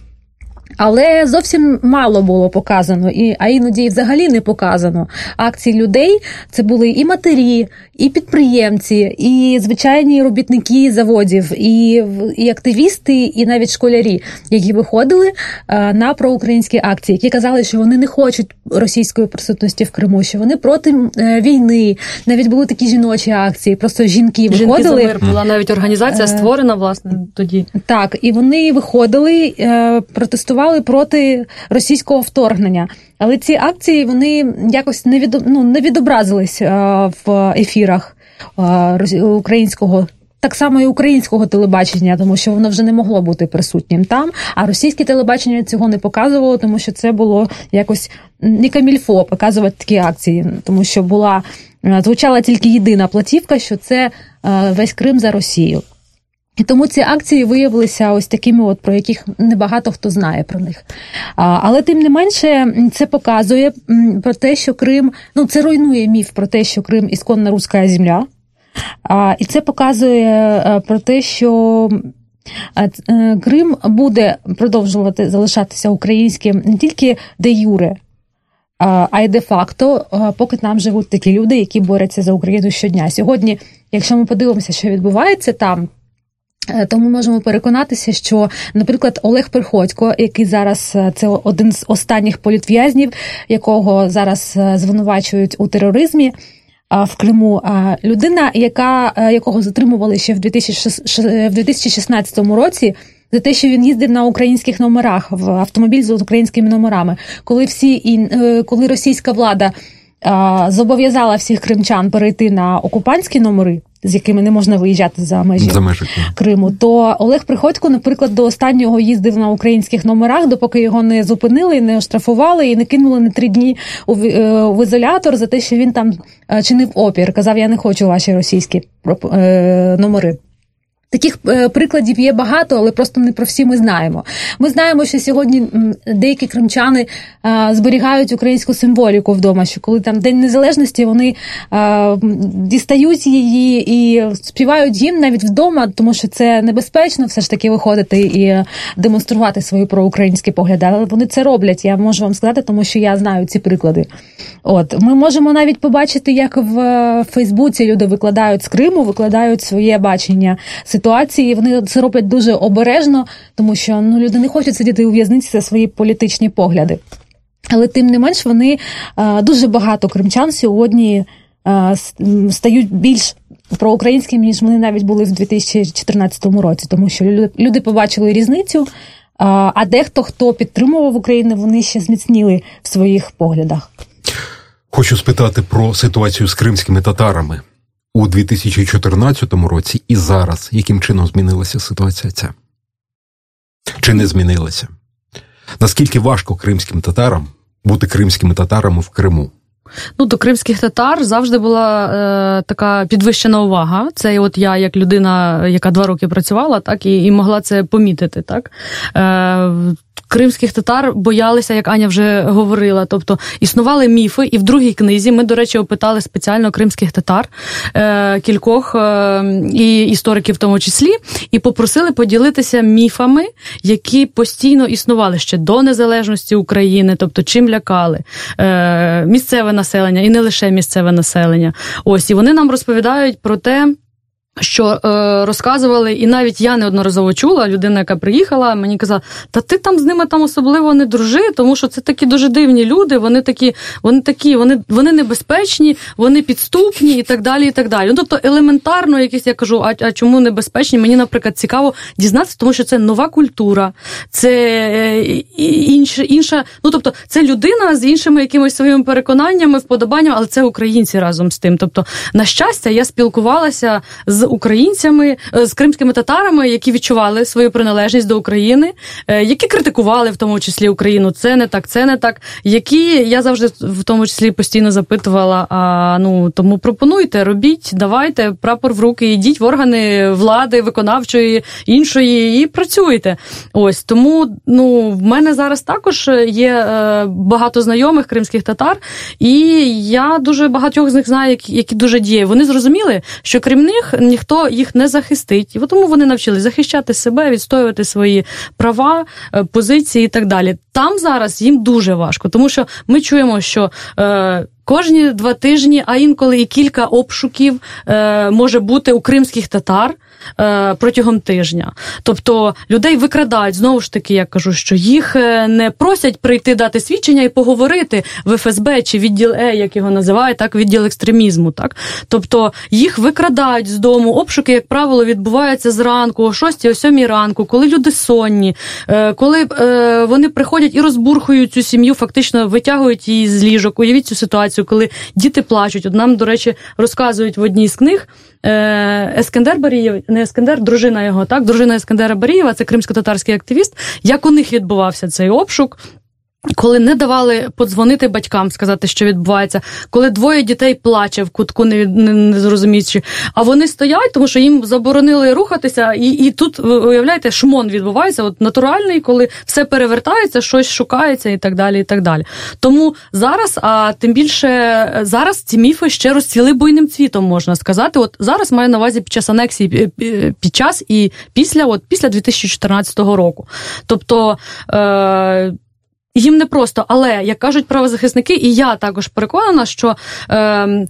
Але зовсім мало було показано, і а іноді взагалі не показано. Акції людей це були і матері, і підприємці, і звичайні робітники заводів, і і активісти, і навіть школярі, які виходили а, на проукраїнські акції, які казали, що вони не хочуть російської присутності в Криму, що вони проти е, війни. Навіть були такі жіночі акції. Просто жінки виходили. Жінки за мир була навіть організація е, створена власне тоді. Так, і вони виходили, е, протестували протестували проти російського вторгнення. Але ці акції вони якось не від, ну, не відобразились в ефірах українського. Так само і українського телебачення, тому що воно вже не могло бути присутнім там. А російське телебачення цього не показувало, тому що це було якось не камільфо показувати такі акції, тому що була звучала тільки єдина платівка, що це весь Крим за Росію. І тому ці акції виявилися ось такими, от про яких небагато хто знає про них. А, Але тим не менше, це показує про те, що Крим ну це руйнує міф про те, що Крим ісконна руська земля. А, І це показує е, про те, що. Е, Крим буде продовжувати залишатися українським не тільки де юре, а й де факто, поки там живуть такі люди, які борються за Україну щодня. Сьогодні, якщо ми подивимося, що відбувається там. Е, то ми можемо переконатися, що, наприклад, Олег Приходько, який зараз е, це один з останніх політв'язнів, якого зараз е, звинувачують у тероризмі в Криму, людина, яка якого затримували ще в 2016 році. За те, що він їздив на українських номерах в автомобіль з українськими номерами, коли всі коли російська влада зобов'язала всіх кримчан перейти на окупантські номери, з якими не можна виїжджати за межі за межі. Криму, то Олег Приходько, наприклад, до останнього їздив на українських номерах, допоки його не зупинили, не оштрафували і не кинули на три дні у е, в ізолятор за те, що він там е, чинив опір. Казав, я не хочу ваші російські е, номери. Таких е, прикладів є багато, але просто не про всі ми знаємо. Ми знаємо, що сьогодні деякі кримчани е, зберігають українську символіку вдома. Що коли там День Незалежності вони е, дістають її і співають їм навіть вдома, тому що це небезпечно, все ж таки виходити і демонструвати свої проукраїнські погляди. Але вони це роблять. Я можу вам сказати, тому що я знаю ці приклади. От ми можемо навіть побачити, як в Фейсбуці люди викладають з Криму, викладають своє бачення ситуації. Вони це роблять дуже обережно, тому що ну люди не хочуть сидіти у в'язниці за свої політичні погляди. Але тим не менш вони дуже багато кримчан сьогодні стають більш проукраїнськими, ніж вони навіть були в 2014 році, тому що люди побачили різницю. А дехто, хто підтримував Україну, вони ще зміцніли в своїх поглядах. Хочу спитати про ситуацію з кримськими татарами у 2014 році і зараз, яким чином змінилася ситуація ця? Чи не змінилася? Наскільки важко кримським татарам бути кримськими татарами в Криму? Ну, до кримських татар завжди була е, така підвищена увага. Це от я, як людина, яка два роки працювала, так і і могла це помітити. Так Е, кримських татар боялися, як Аня вже говорила. Тобто існували міфи, і в другій книзі ми, до речі, опитали спеціально кримських татар е, кількох е, і істориків, в тому числі, і попросили поділитися міфами, які постійно існували ще до незалежності України, тобто чим лякали е, місцеве населення і не лише місцеве населення. Ось і вони нам розповідають про те. Що е, розказували, і навіть я неодноразово чула людина, яка приїхала, мені казала, та ти там з ними там особливо не дружи, тому що це такі дуже дивні люди. Вони такі, вони такі, вони вони небезпечні, вони підступні і так далі. і так далі. Ну, Тобто елементарно, якісь я кажу, а а чому небезпечні? Мені, наприклад, цікаво дізнатися, тому що це нова культура, це е, інша, інша. Ну тобто, це людина з іншими якимись своїми переконаннями, вподобаннями, але це українці разом з тим. Тобто, на щастя, я спілкувалася з українцями, е, з кримськими татарами, які відчували свою приналежність до України, е, які критикували в тому числі Україну. Це не так, це не так. Які я завжди в тому числі постійно запитувала: а ну тому пропонуйте, робіть, давайте прапор в руки, йдіть в органи влади, виконавчої іншої і працюйте. Ось тому ну в мене зараз також є е, багато знайомих кримських татар, і я дуже багатьох з них знаю, які дуже діє. Вони зрозуміли, що крім них ніхто їх не захистить. І тому вони навчились захищати себе, відстоювати свої права, е, позиції і так далі. Там зараз їм дуже важко, тому що ми чуємо, що. Е, Кожні два тижні, а інколи і кілька обшуків е, може бути у кримських татар протягом тижня. Тобто людей викрадають знову ж таки, я кажу, що їх е, не просять прийти дати свідчення і поговорити в ФСБ чи відділ Е, як його називають, так відділ екстремізму. Так, тобто їх викрадають з дому. Обшуки, як правило, відбуваються зранку, о 6 о 7 ранку, коли люди сонні, е, коли е, вони приходять і розбурхують цю сім'ю, фактично витягують її з ліжок. Уявіть цю ситуацію, коли діти плачуть. От нам, до речі, розказують в одній з книг. Е, Ескендер Барієв, не Ескендер, дружина його, так, дружина Ескендера Барієва, це кримсько-татарський активіст. Як у них відбувався цей обшук? Коли не давали подзвонити батькам, сказати, що відбувається, коли двоє дітей плаче в кутку, не не, не зрозуміючи, а вони стоять, тому що їм заборонили рухатися, і і тут уявляєте, шмон відбувається, от натуральний, коли все перевертається, щось шукається і так далі. і так далі. Тому зараз, а тим більше зараз ці міфи ще розцвіли буйним цвітом, можна сказати. От зараз маю на увазі під час анексії під час і після, от після 2014 року. Тобто. Е- їм не просто, але як кажуть правозахисники, і я також переконана, що. Е,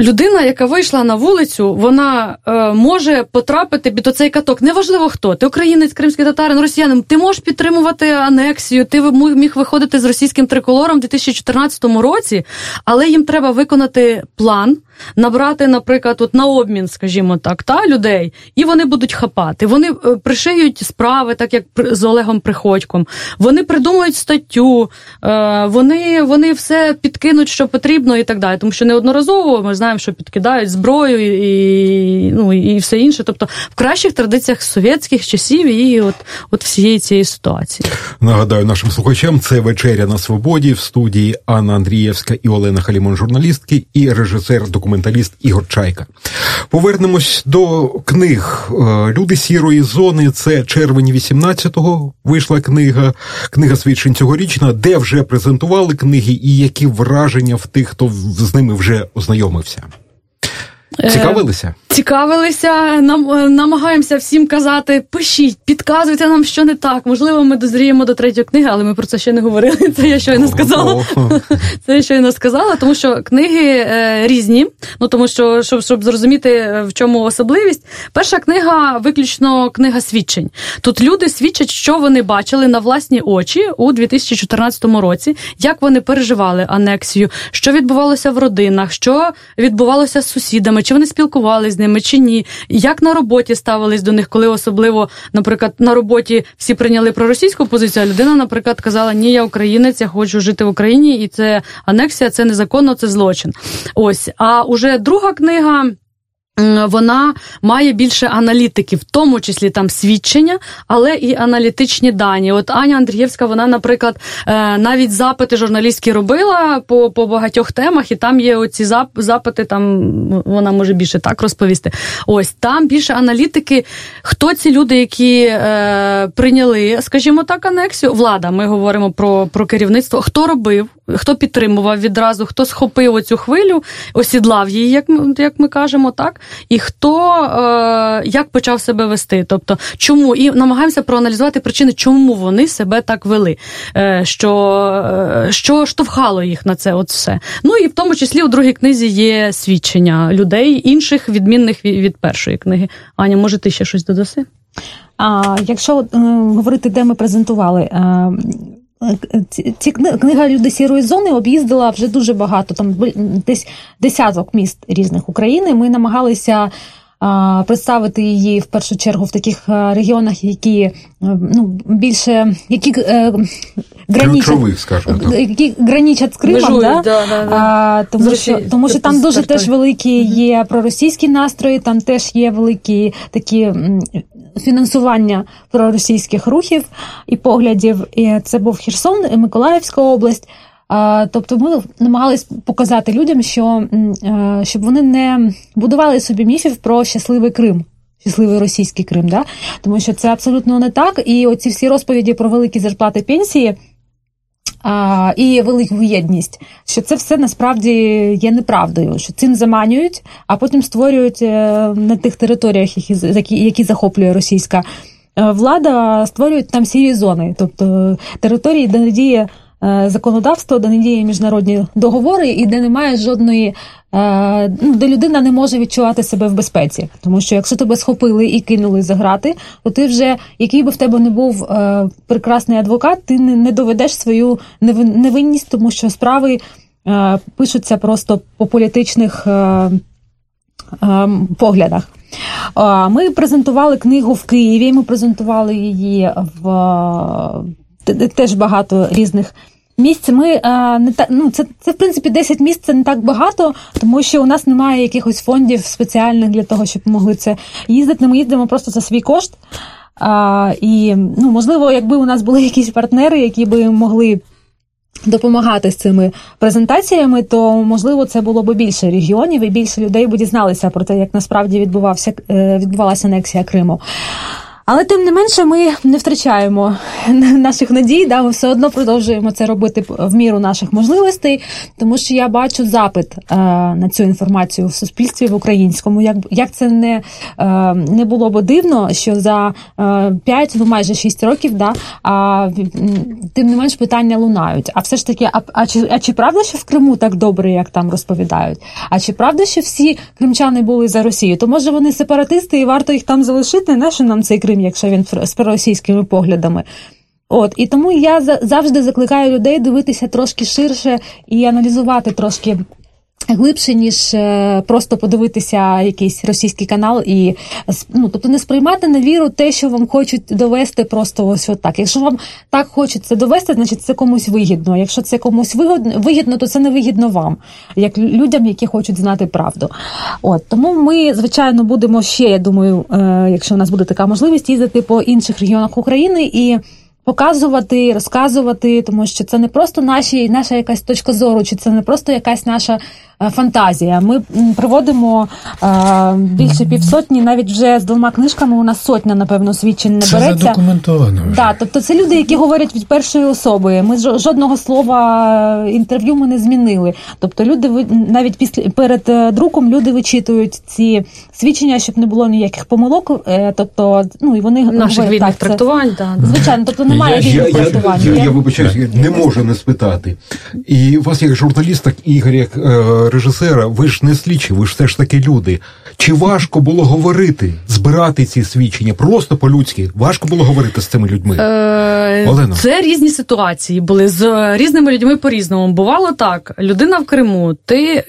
Людина, яка вийшла на вулицю, вона е, може потрапити під оцей каток. Неважливо хто. Ти українець, кримський татарин, росіянин. Ти можеш підтримувати анексію. Ти міг виходити з російським триколором у 2014 році, але їм треба виконати план набрати, наприклад, от на обмін, скажімо так, та людей, і вони будуть хапати. Вони е, пришиють справи, так як з Олегом Приходьком. Вони придумують статтю, е, вони вони все підкинуть, що потрібно, і так далі. Тому що неодноразово ми знаємо, що підкидають зброю і ну, і все інше. Тобто в кращих традиціях совєтських часів і от от всієї цієї ситуації. Нагадаю нашим слухачам, це вечеря на свободі в студії Анна Андрієвська і Олена Халімон, журналістки, і режисер документального документаліст Ігор Чайка. Повернемось до книг. Е, Люди сірої зони. Це червень 18-го вийшла книга, книга свідчень цьогорічна, де вже презентували книги, і які враження в тих, хто з ними вже ознайомився. Е, Цікавилися? Цікавилися, нам е, намагаємося всім казати: пишіть, підказуйте нам, що не так. Можливо, ми дозріємо до третьої книги, але ми про це ще не говорили. Це я щойно сказала. Це я щойно сказала, тому що книги е, різні. Ну тому що, щоб щоб зрозуміти, в чому особливість, перша книга виключно книга свідчень. Тут люди свідчать, що вони бачили на власні очі у 2014 році, як вони переживали анексію, що відбувалося в родинах, що відбувалося з сусідами, чи вони спілкувалися з ними чи ні, як на роботі ставились до них, коли особливо, наприклад, на роботі всі прийняли проросійську позицію, а людина, наприклад, казала, ні, я українець, я хочу жити в Україні, і це анексія, це незаконно, це злочин. Ось. А уже друга книга. Вона має більше аналітики, в тому числі там свідчення, але і аналітичні дані. От Аня Андрієвська, вона, наприклад, е, навіть запити журналістські робила по по багатьох темах, і там є оці запити, там вона може більше так розповісти. Ось там більше аналітики. Хто ці люди, які е, прийняли, скажімо так, анексію? Влада, ми говоримо про, про керівництво. Хто робив? Хто підтримував відразу, хто схопив оцю хвилю, осідлав її, як ми як ми кажемо, так і хто е, як почав себе вести. Тобто, чому і намагаємося проаналізувати причини, чому вони себе так вели, е, що е, що штовхало їх на це. От все. Ну і в тому числі у другій книзі є свідчення людей інших, відмінних від, першої книги. Аня, може, ти ще щось додаси? А якщо е, говорити, де ми презентували. Е, ці книга Люди сірої зони об'їздила вже дуже багато, там десь десяток міст різних України. Ми намагалися представити її в першу чергу в таких регіонах, які е, ну, більше які е, граничать, які граничать з Кримом, да? Да, да, а, тому що тому що там дуже теж великі є проросійські настрої, там теж є великі такі фінансування проросійських рухів і поглядів. І Це був Херсон, і Миколаївська область. Тобто ми намагались показати людям, що щоб вони не будували собі міфів про щасливий Крим. Щасливий російський Крим, да? тому що це абсолютно не так. І оці всі розповіді про великі зарплати пенсії а, І велику єдність, що це все насправді є неправдою, що цим заманюють, а потім створюють е, на тих територіях, які які захоплює російська е, влада, створюють там сірі зони, тобто території, де не діє Е, законодавство, де не діє міжнародні договори, і де немає жодної, е, ну, де людина не може відчувати себе в безпеці. Тому що якщо тебе схопили і кинули за грати, то ти вже, який би в тебе не був е, прекрасний адвокат, ти не доведеш свою невинність, тому що справи пишуться просто по політичних поглядах. Ми презентували книгу в Києві. Ми презентували її в теж багато різних місць. Ми а, не та ну це це в принципі 10 місць це не так багато, тому що у нас немає якихось фондів спеціальних для того, щоб могли це їздити. Ми їздимо просто за свій кошт. А, І ну можливо, якби у нас були якісь партнери, які би могли. Допомагати з цими презентаціями, то можливо це було б більше регіонів і більше людей би дізналися про те, як насправді відбувався е, відбувалася анексія Криму. Але тим не менше, ми не втрачаємо наших надій, да, ми все одно продовжуємо це робити в міру наших можливостей, тому що я бачу запит е, на цю інформацію в суспільстві в українському. Як як це не е, не було б дивно, що за е, 5, ну майже 6 років, да, а тим не менш питання лунають. А все ж таки, а, а чи а чи правда, що в Криму так добре, як там розповідають? А чи правда, що всі кримчани були за Росію? То може вони сепаратисти і варто їх там залишити? Не що нам цей Крим? Крим, якщо він з проросійськими поглядами. От і тому я завжди закликаю людей дивитися трошки ширше і аналізувати трошки. Глибше, ніж е, просто подивитися якийсь російський канал і ну, тобто не сприймати на віру те, що вам хочуть довести просто ось отак. Якщо вам так хочеться довести, значить це комусь вигідно. Якщо це комусь вигідно, вигідно, то це не вигідно вам, як людям, які хочуть знати правду. От тому ми, звичайно, будемо ще. Я думаю, е, якщо у нас буде така можливість, їздити по інших регіонах України і показувати, розказувати, тому що це не просто наші, наша якась точка зору, чи це не просто якась наша фантазія. Ми проводимо більше півсотні, навіть вже з двома книжками. У нас сотня, напевно, свідчень не береться. Це задокументовано. Вже. Да, тобто це люди, які говорять від першої особи. Ми жодного слова інтерв'ю ми не змінили. Тобто, люди навіть після перед друком люди вичитують ці свідчення, щоб не було ніяких помилок. Тобто, ну і вони наших говорять, вільних так, трактувань. Це, да. Звичайно, тобто немає вільних трактувань. Я, я, я вибачаюся, не можу не спитати. І вас, як журналіста, Ігор, як е, режисера, ви ж не слідчі, ви ж все ж таки люди. Чи важко було говорити, збирати ці свідчення просто по-людськи? Важко було говорити з цими людьми? Е, Олено? Це різні ситуації були з різними людьми по-різному. Бувало так: людина в Криму, ти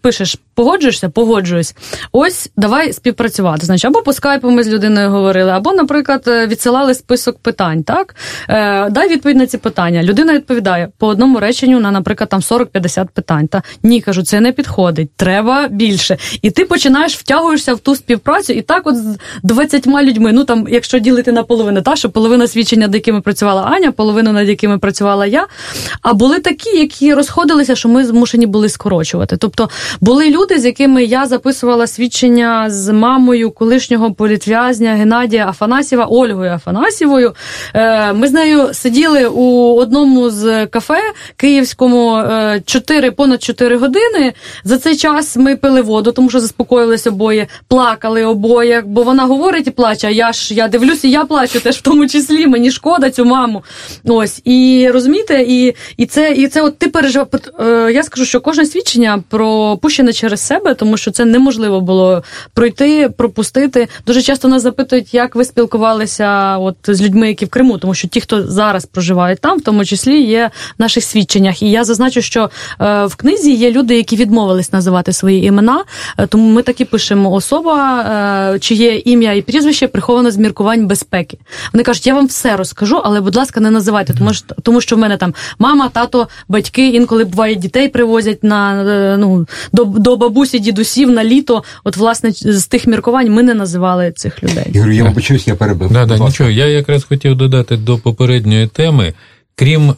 пишеш Погоджуєшся, погоджуюсь. Ось давай співпрацювати. Значить, або по скайпу ми з людиною говорили, або, наприклад, е, відсилали список питань. Так Е, дай відповідь на ці питання. Людина відповідає по одному реченню на, наприклад, там 40-50 питань. Та ні, кажу, це не підходить. Треба більше. І ти починаєш втягуєшся в ту співпрацю, і так, от з 20 людьми. Ну там, якщо ділити на половину, та що половина свідчення, над якими працювала Аня, половину над якими працювала я. А були такі, які розходилися, що ми змушені були скорочувати. Тобто були люди люди, з якими я записувала свідчення з мамою колишнього політв'язня Геннадія Афанасьєва, Ольгою Афанасьєвою. Е, ми з нею сиділи у одному з кафе київському 4, е, понад 4 години. За цей час ми пили воду, тому що заспокоїлися обоє, плакали обоє, бо вона говорить і плаче. А я ж я дивлюся, я плачу теж в тому числі. Мені шкода цю маму. Ось і розумієте, і і це і це от ти пережив. Е, я скажу, що кожне свідчення пропущене через через себе, тому що це неможливо було пройти, пропустити. Дуже часто нас запитують, як ви спілкувалися от з людьми, які в Криму, тому що ті, хто зараз проживають там, в тому числі є в наших свідченнях. І я зазначу, що е, в книзі є люди, які відмовились називати свої імена. Е, тому ми таки пишемо особа, е, чиє ім'я і прізвище приховано з міркувань безпеки. Вони кажуть, я вам все розкажу, але, будь ласка, не називайте, тому що тому що в мене там мама, тато, батьки інколи буває дітей привозять на ну до до бабусі, дідусів на літо. От, власне, з тих міркувань ми не називали цих людей. Ігор, я вибачаюсь, я перебив. Да, да, нічого. Я якраз хотів додати до попередньої теми. Крім е,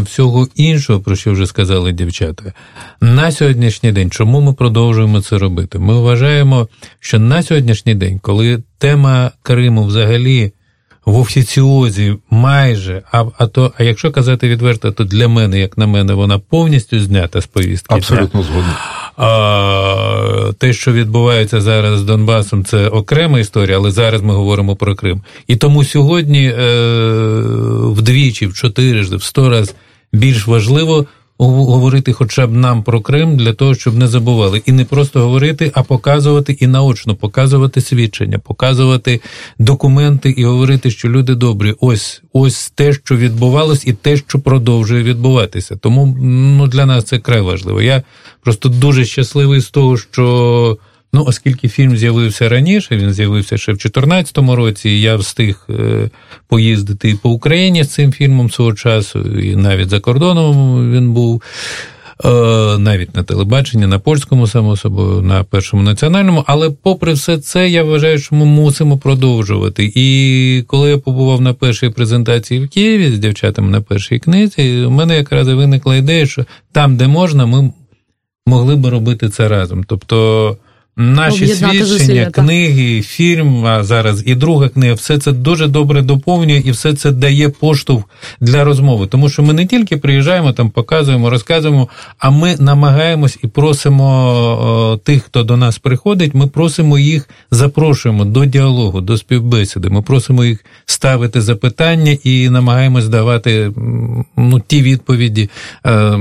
всього іншого, про що вже сказали дівчата, на сьогоднішній день, чому ми продовжуємо це робити? Ми вважаємо, що на сьогоднішній день, коли тема Криму взагалі в офіціозі майже, а а то, а якщо казати відверто, то для мене, як на мене, вона повністю знята з повістки. Абсолютно згоден. А, Те, що відбувається зараз з Донбасом, це окрема історія, але зараз ми говоримо про Крим. І тому сьогодні е, вдвічі, в чотири, в сто раз більш важливо говорити хоча б нам про Крим для того, щоб не забували. І не просто говорити, а показувати і наочно показувати свідчення, показувати документи і говорити, що люди добрі. Ось ось те, що відбувалось, і те, що продовжує відбуватися. Тому ну, для нас це край важливо. Я просто дуже щасливий з того, що. Ну, оскільки фільм з'явився раніше, він з'явився ще в 2014 році, і я встиг е, поїздити по Україні з цим фільмом свого часу, і навіть за кордоном він був. Е, навіть на телебаченні, на польському, само собою, на першому національному, але попри все це, я вважаю, що ми мусимо продовжувати. І коли я побував на першій презентації в Києві з дівчатами на першій книзі, у мене якраз виникла ідея, що там, де можна, ми могли би робити це разом. Тобто Наші свідчення, книги, фільм, а зараз і друга книга, все це дуже добре доповнює і все це дає поштовх для розмови. Тому що ми не тільки приїжджаємо, там показуємо, розказуємо, а ми намагаємось і просимо тих, хто до нас приходить, ми просимо їх, запрошуємо до діалогу, до співбесіди. Ми просимо їх ставити запитання і намагаємось давати ну, ті відповіді, е,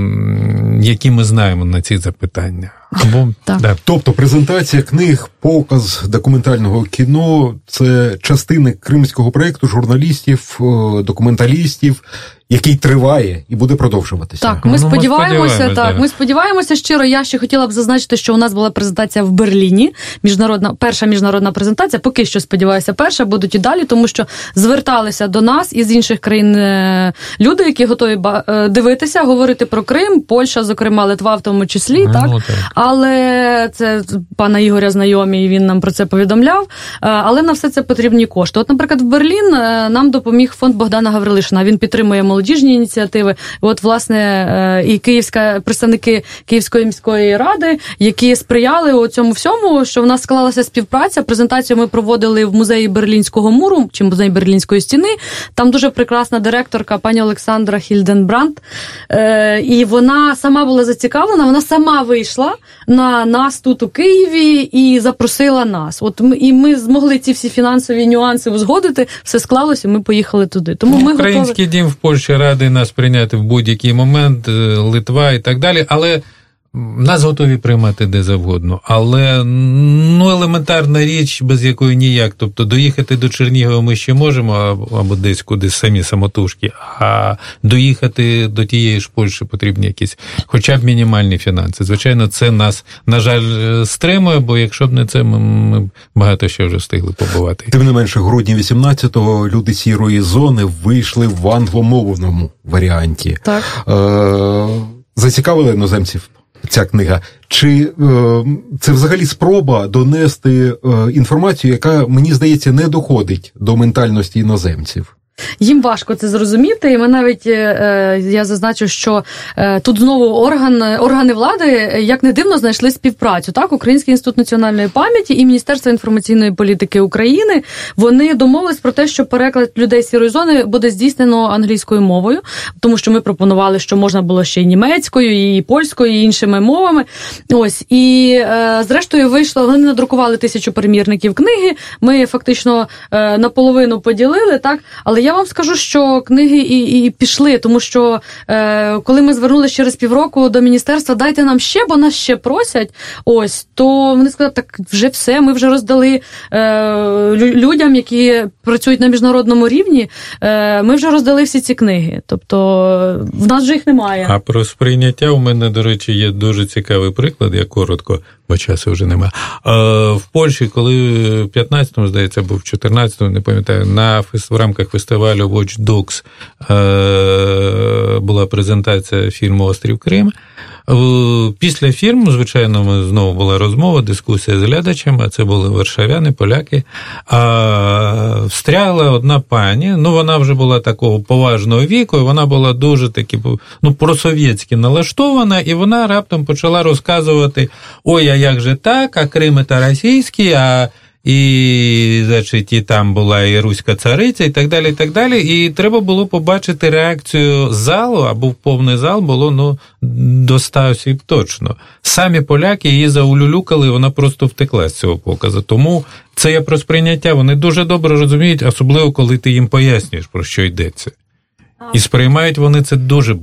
які ми знаємо на ці запитання. Або так. Да. Тобто презентація книг, показ документального кіно це частини кримського проєкту журналістів, е, документалістів, який триває і буде продовжуватися. Так, ми ну, сподіваємося. Ми сподіваємося, так, ми сподіваємося щиро. Я ще хотіла б зазначити, що у нас була презентація в Берліні. Міжнародна перша міжнародна презентація. Поки що сподіваюся, перша будуть і далі, тому що зверталися до нас із інших країн е, люди, які готові е, дивитися, говорити про Крим, Польща, зокрема, Литва, в тому числі, ну, так? так але це пана Ігоря знайомі, і він нам про це повідомляв. Е, але на все це потрібні кошти. От, наприклад, в Берлін нам допоміг фонд Богдана Гаврилишина. Він підтримує молодіжні ініціативи. От, власне, е, і київська представники Київської міської ради, які сприяли у цьому всьому, що в нас склалася співпраця. Презентацію ми проводили в музеї Берлінського муру чи музеї Берлінської стіни. Там дуже прекрасна директорка пані Олександра Хільденбранд. Е, І вона сама була зацікавлена, вона сама вийшла на нас тут у Києві і запросила нас. От і ми змогли ці всі фінансові нюанси узгодити, все склалося, ми поїхали туди. Тому ми Український готові... дім в Польщі радий нас прийняти в будь-який момент, е, Литва і так далі. Але нас готові приймати де завгодно, але ну елементарна річ, без якої ніяк. Тобто доїхати до Чернігова ми ще можемо, або десь кудись самі самотужки, а доїхати до тієї ж Польщі потрібні якісь, хоча б мінімальні фінанси. Звичайно, це нас, на жаль, стримує, бо якщо б не це, ми, ми багато ще вже встигли побувати. Тим не менше, грудні 18-го люди сірої зони вийшли в англомовному варіанті. Так. Е- Зацікавили іноземців ця книга. Чи е, це взагалі спроба донести е, інформацію, яка мені здається не доходить до ментальності іноземців? Їм важко це зрозуміти, і ми навіть е, я зазначу, що е, тут знову орган органи влади, як не дивно, знайшли співпрацю. Так, Український інститут національної пам'яті і Міністерство інформаційної політики України вони домовились про те, що переклад людей сірої зони буде здійснено англійською мовою, тому що ми пропонували, що можна було ще й німецькою, і польською, і іншими мовами. Ось і е, зрештою вийшло. Вони надрукували тисячу примірників книги. Ми фактично наполовину поділили, так, але я вам скажу, що книги і і пішли, тому що е, коли ми звернулися через півроку до міністерства, дайте нам ще, бо нас ще просять. Ось то вони сказали, так вже все. Ми вже роздали е, людям, які працюють на міжнародному рівні. Е, Ми вже роздали всі ці книги.Тобто в нас вже їх немає. А про сприйняття у мене, до речі, є дуже цікавий приклад. Я коротко, бо часу вже немає. Е, в Польщі, коли в 15-му, здається, був в 14-му, не пам'ятаю, на в рамках фестивалю фестивалю Watch Dogs е, була презентація фільму Острів Крим. Після фільму, звичайно, знову була розмова, дискусія з глядачами, це були варшавяни, поляки. А встрягла одна пані, ну вона вже була такого поважного віку, і вона була дуже таки ну, просовєтськи налаштована, і вона раптом почала розказувати: ой, а як же так, а Крим це російський, а і значить, і там була і руська цариця, і так далі. І так далі. І треба було побачити реакцію залу, або в повний зал було ну, до ста осіб точно. Самі поляки її заулюлюкали, вона просто втекла з цього показу. Тому це є про сприйняття. Вони дуже добре розуміють, особливо коли ти їм пояснюєш, про що йдеться. І сприймають вони це дуже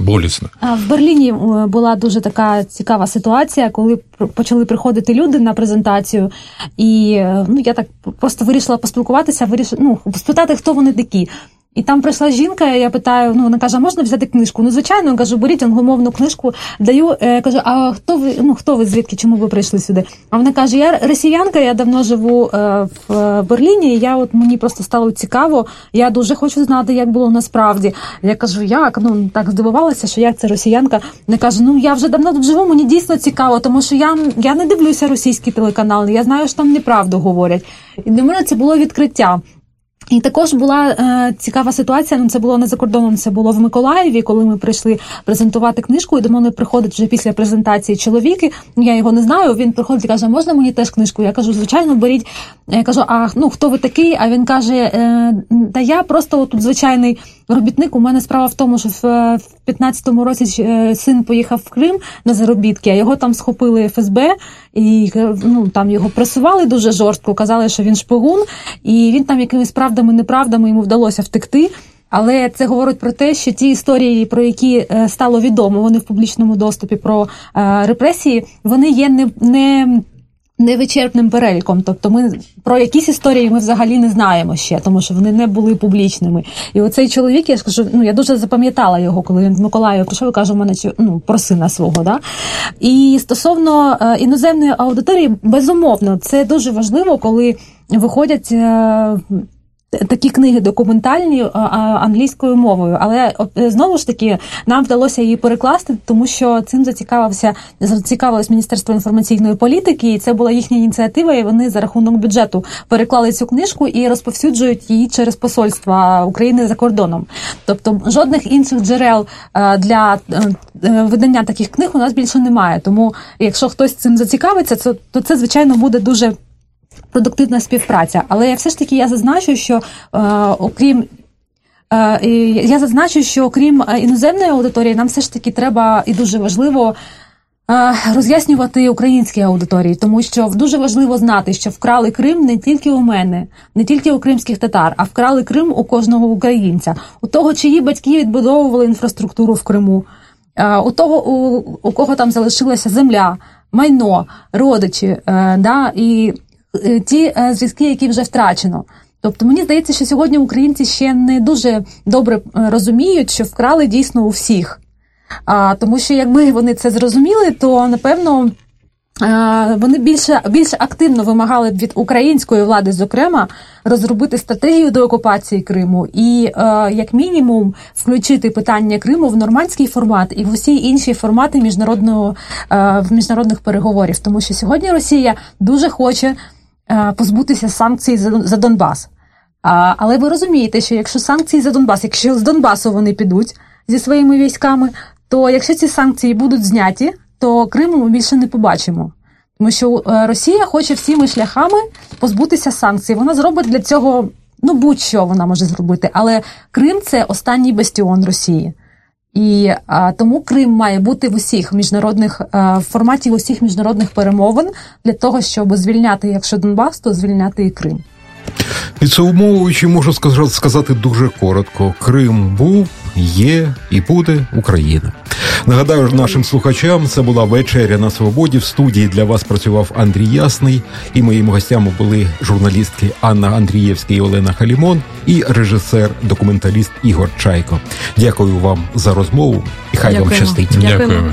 болісно. В Берліні е, була дуже така цікава ситуація, коли почали приходити люди на презентацію, і е, ну я так просто вирішила поспілкуватися, вирішила ну, спитати, хто вони такі. І там прийшла жінка, я питаю, ну вона каже, можна взяти книжку? Ну, звичайно, я кажу, беріть англомовну книжку, даю. Я кажу, а хто ви? Ну хто ви звідки? Чому ви прийшли сюди? А вона каже: Я росіянка, я давно живу е, в Берліні. і Я от мені просто стало цікаво. Я дуже хочу знати, як було насправді. Я кажу, як ну так здивувалася, що як це росіянка. Не каже, ну я вже давно тут живу, мені дійсно цікаво, тому що я я не дивлюся російські телеканали. Я знаю, що там неправду говорять. І для мене це було відкриття. І також була е, цікава ситуація. Ну це було не за кордоном, це було в Миколаєві, коли ми прийшли презентувати книжку. І до мене приходить вже після презентації чоловік. Я його не знаю. Він приходить і каже: Можна мені теж книжку? Я кажу, звичайно, беріть. Я кажу, а ну хто ви такий? А він каже: е, Та я просто тут звичайний робітник. У мене справа в тому, що в 15-му році е, син поїхав в Крим на заробітки, а його там схопили ФСБ і е, ну там його пресували дуже жорстко. Казали, що він шпигун, і він там якимись правдами, неправдами йому вдалося втекти. Але це говорить про те, що ті історії, про які е, стало відомо, вони в публічному доступі про репресії, вони є не не невичерпним переліком. Тобто, ми про якісь історії ми взагалі не знаємо ще, тому що вони не були публічними. І оцей чоловік, я скажу, ну я дуже запам'ятала його, коли він в Миколаїв прийшов і каже, у мене ну, про сина свого. Да? І стосовно е, іноземної аудиторії, безумовно, це дуже важливо, коли виходять. Е, такі книги документальні англійською мовою. Але знову ж таки нам вдалося її перекласти, тому що цим зацікавився зацікавилось Міністерство інформаційної політики, і це була їхня ініціатива. І вони за рахунок бюджету переклали цю книжку і розповсюджують її через посольства України за кордоном. Тобто жодних інших джерел для видання таких книг у нас більше немає. Тому, якщо хтось цим зацікавиться, то це звичайно буде дуже продуктивна співпраця. Але все ж таки я зазначу, що е, окрім е, я зазначу, що окрім е, іноземної аудиторії, нам все ж таки треба і дуже важливо. Е, роз'яснювати українській аудиторії, тому що дуже важливо знати, що вкрали Крим не тільки у мене, не тільки у кримських татар, а вкрали Крим у кожного українця, у того, чиї батьки відбудовували інфраструктуру в Криму, у того, у, у кого там залишилася земля, майно, родичі, да, і ті е, зв'язки, які вже втрачено. Тобто мені здається, що сьогодні українці ще не дуже добре е, розуміють, що вкрали дійсно у всіх. А, Тому що якби вони це зрозуміли, то напевно вони більше більш активно вимагали від української влади, зокрема, розробити стратегію до окупації Криму і, як мінімум, включити питання Криму в нормандський формат і в усі інші формати міжнародного в міжнародних переговорів, тому що сьогодні Росія дуже хоче Е, позбутися санкцій за Донбас. Але ви розумієте, що якщо санкції за Донбас, якщо з Донбасу вони підуть зі своїми військами, то якщо ці санкції будуть зняті, то Криму ми більше не побачимо. Тому що е, Росія хоче всіми шляхами позбутися санкцій. Вона зробить для цього ну будь-що вона може зробити. Але Крим це останній бастіон Росії. І а, тому Крим має бути в усіх міжнародних а, в форматі усіх міжнародних перемовин для того, щоб звільняти, якщо Донбас, то звільняти і Крим. Підсумовуючи, можу сказати дуже коротко: Крим був, є і буде Україна. Нагадаю нашим слухачам, це була вечеря на свободі. В студії для вас працював Андрій Ясний, і моїми гостями були журналістки Анна Андрієвська і Олена Халімон і режисер-документаліст Ігор Чайко. Дякую вам за розмову і хай Дякуємо. вам щастить. Дякуємо.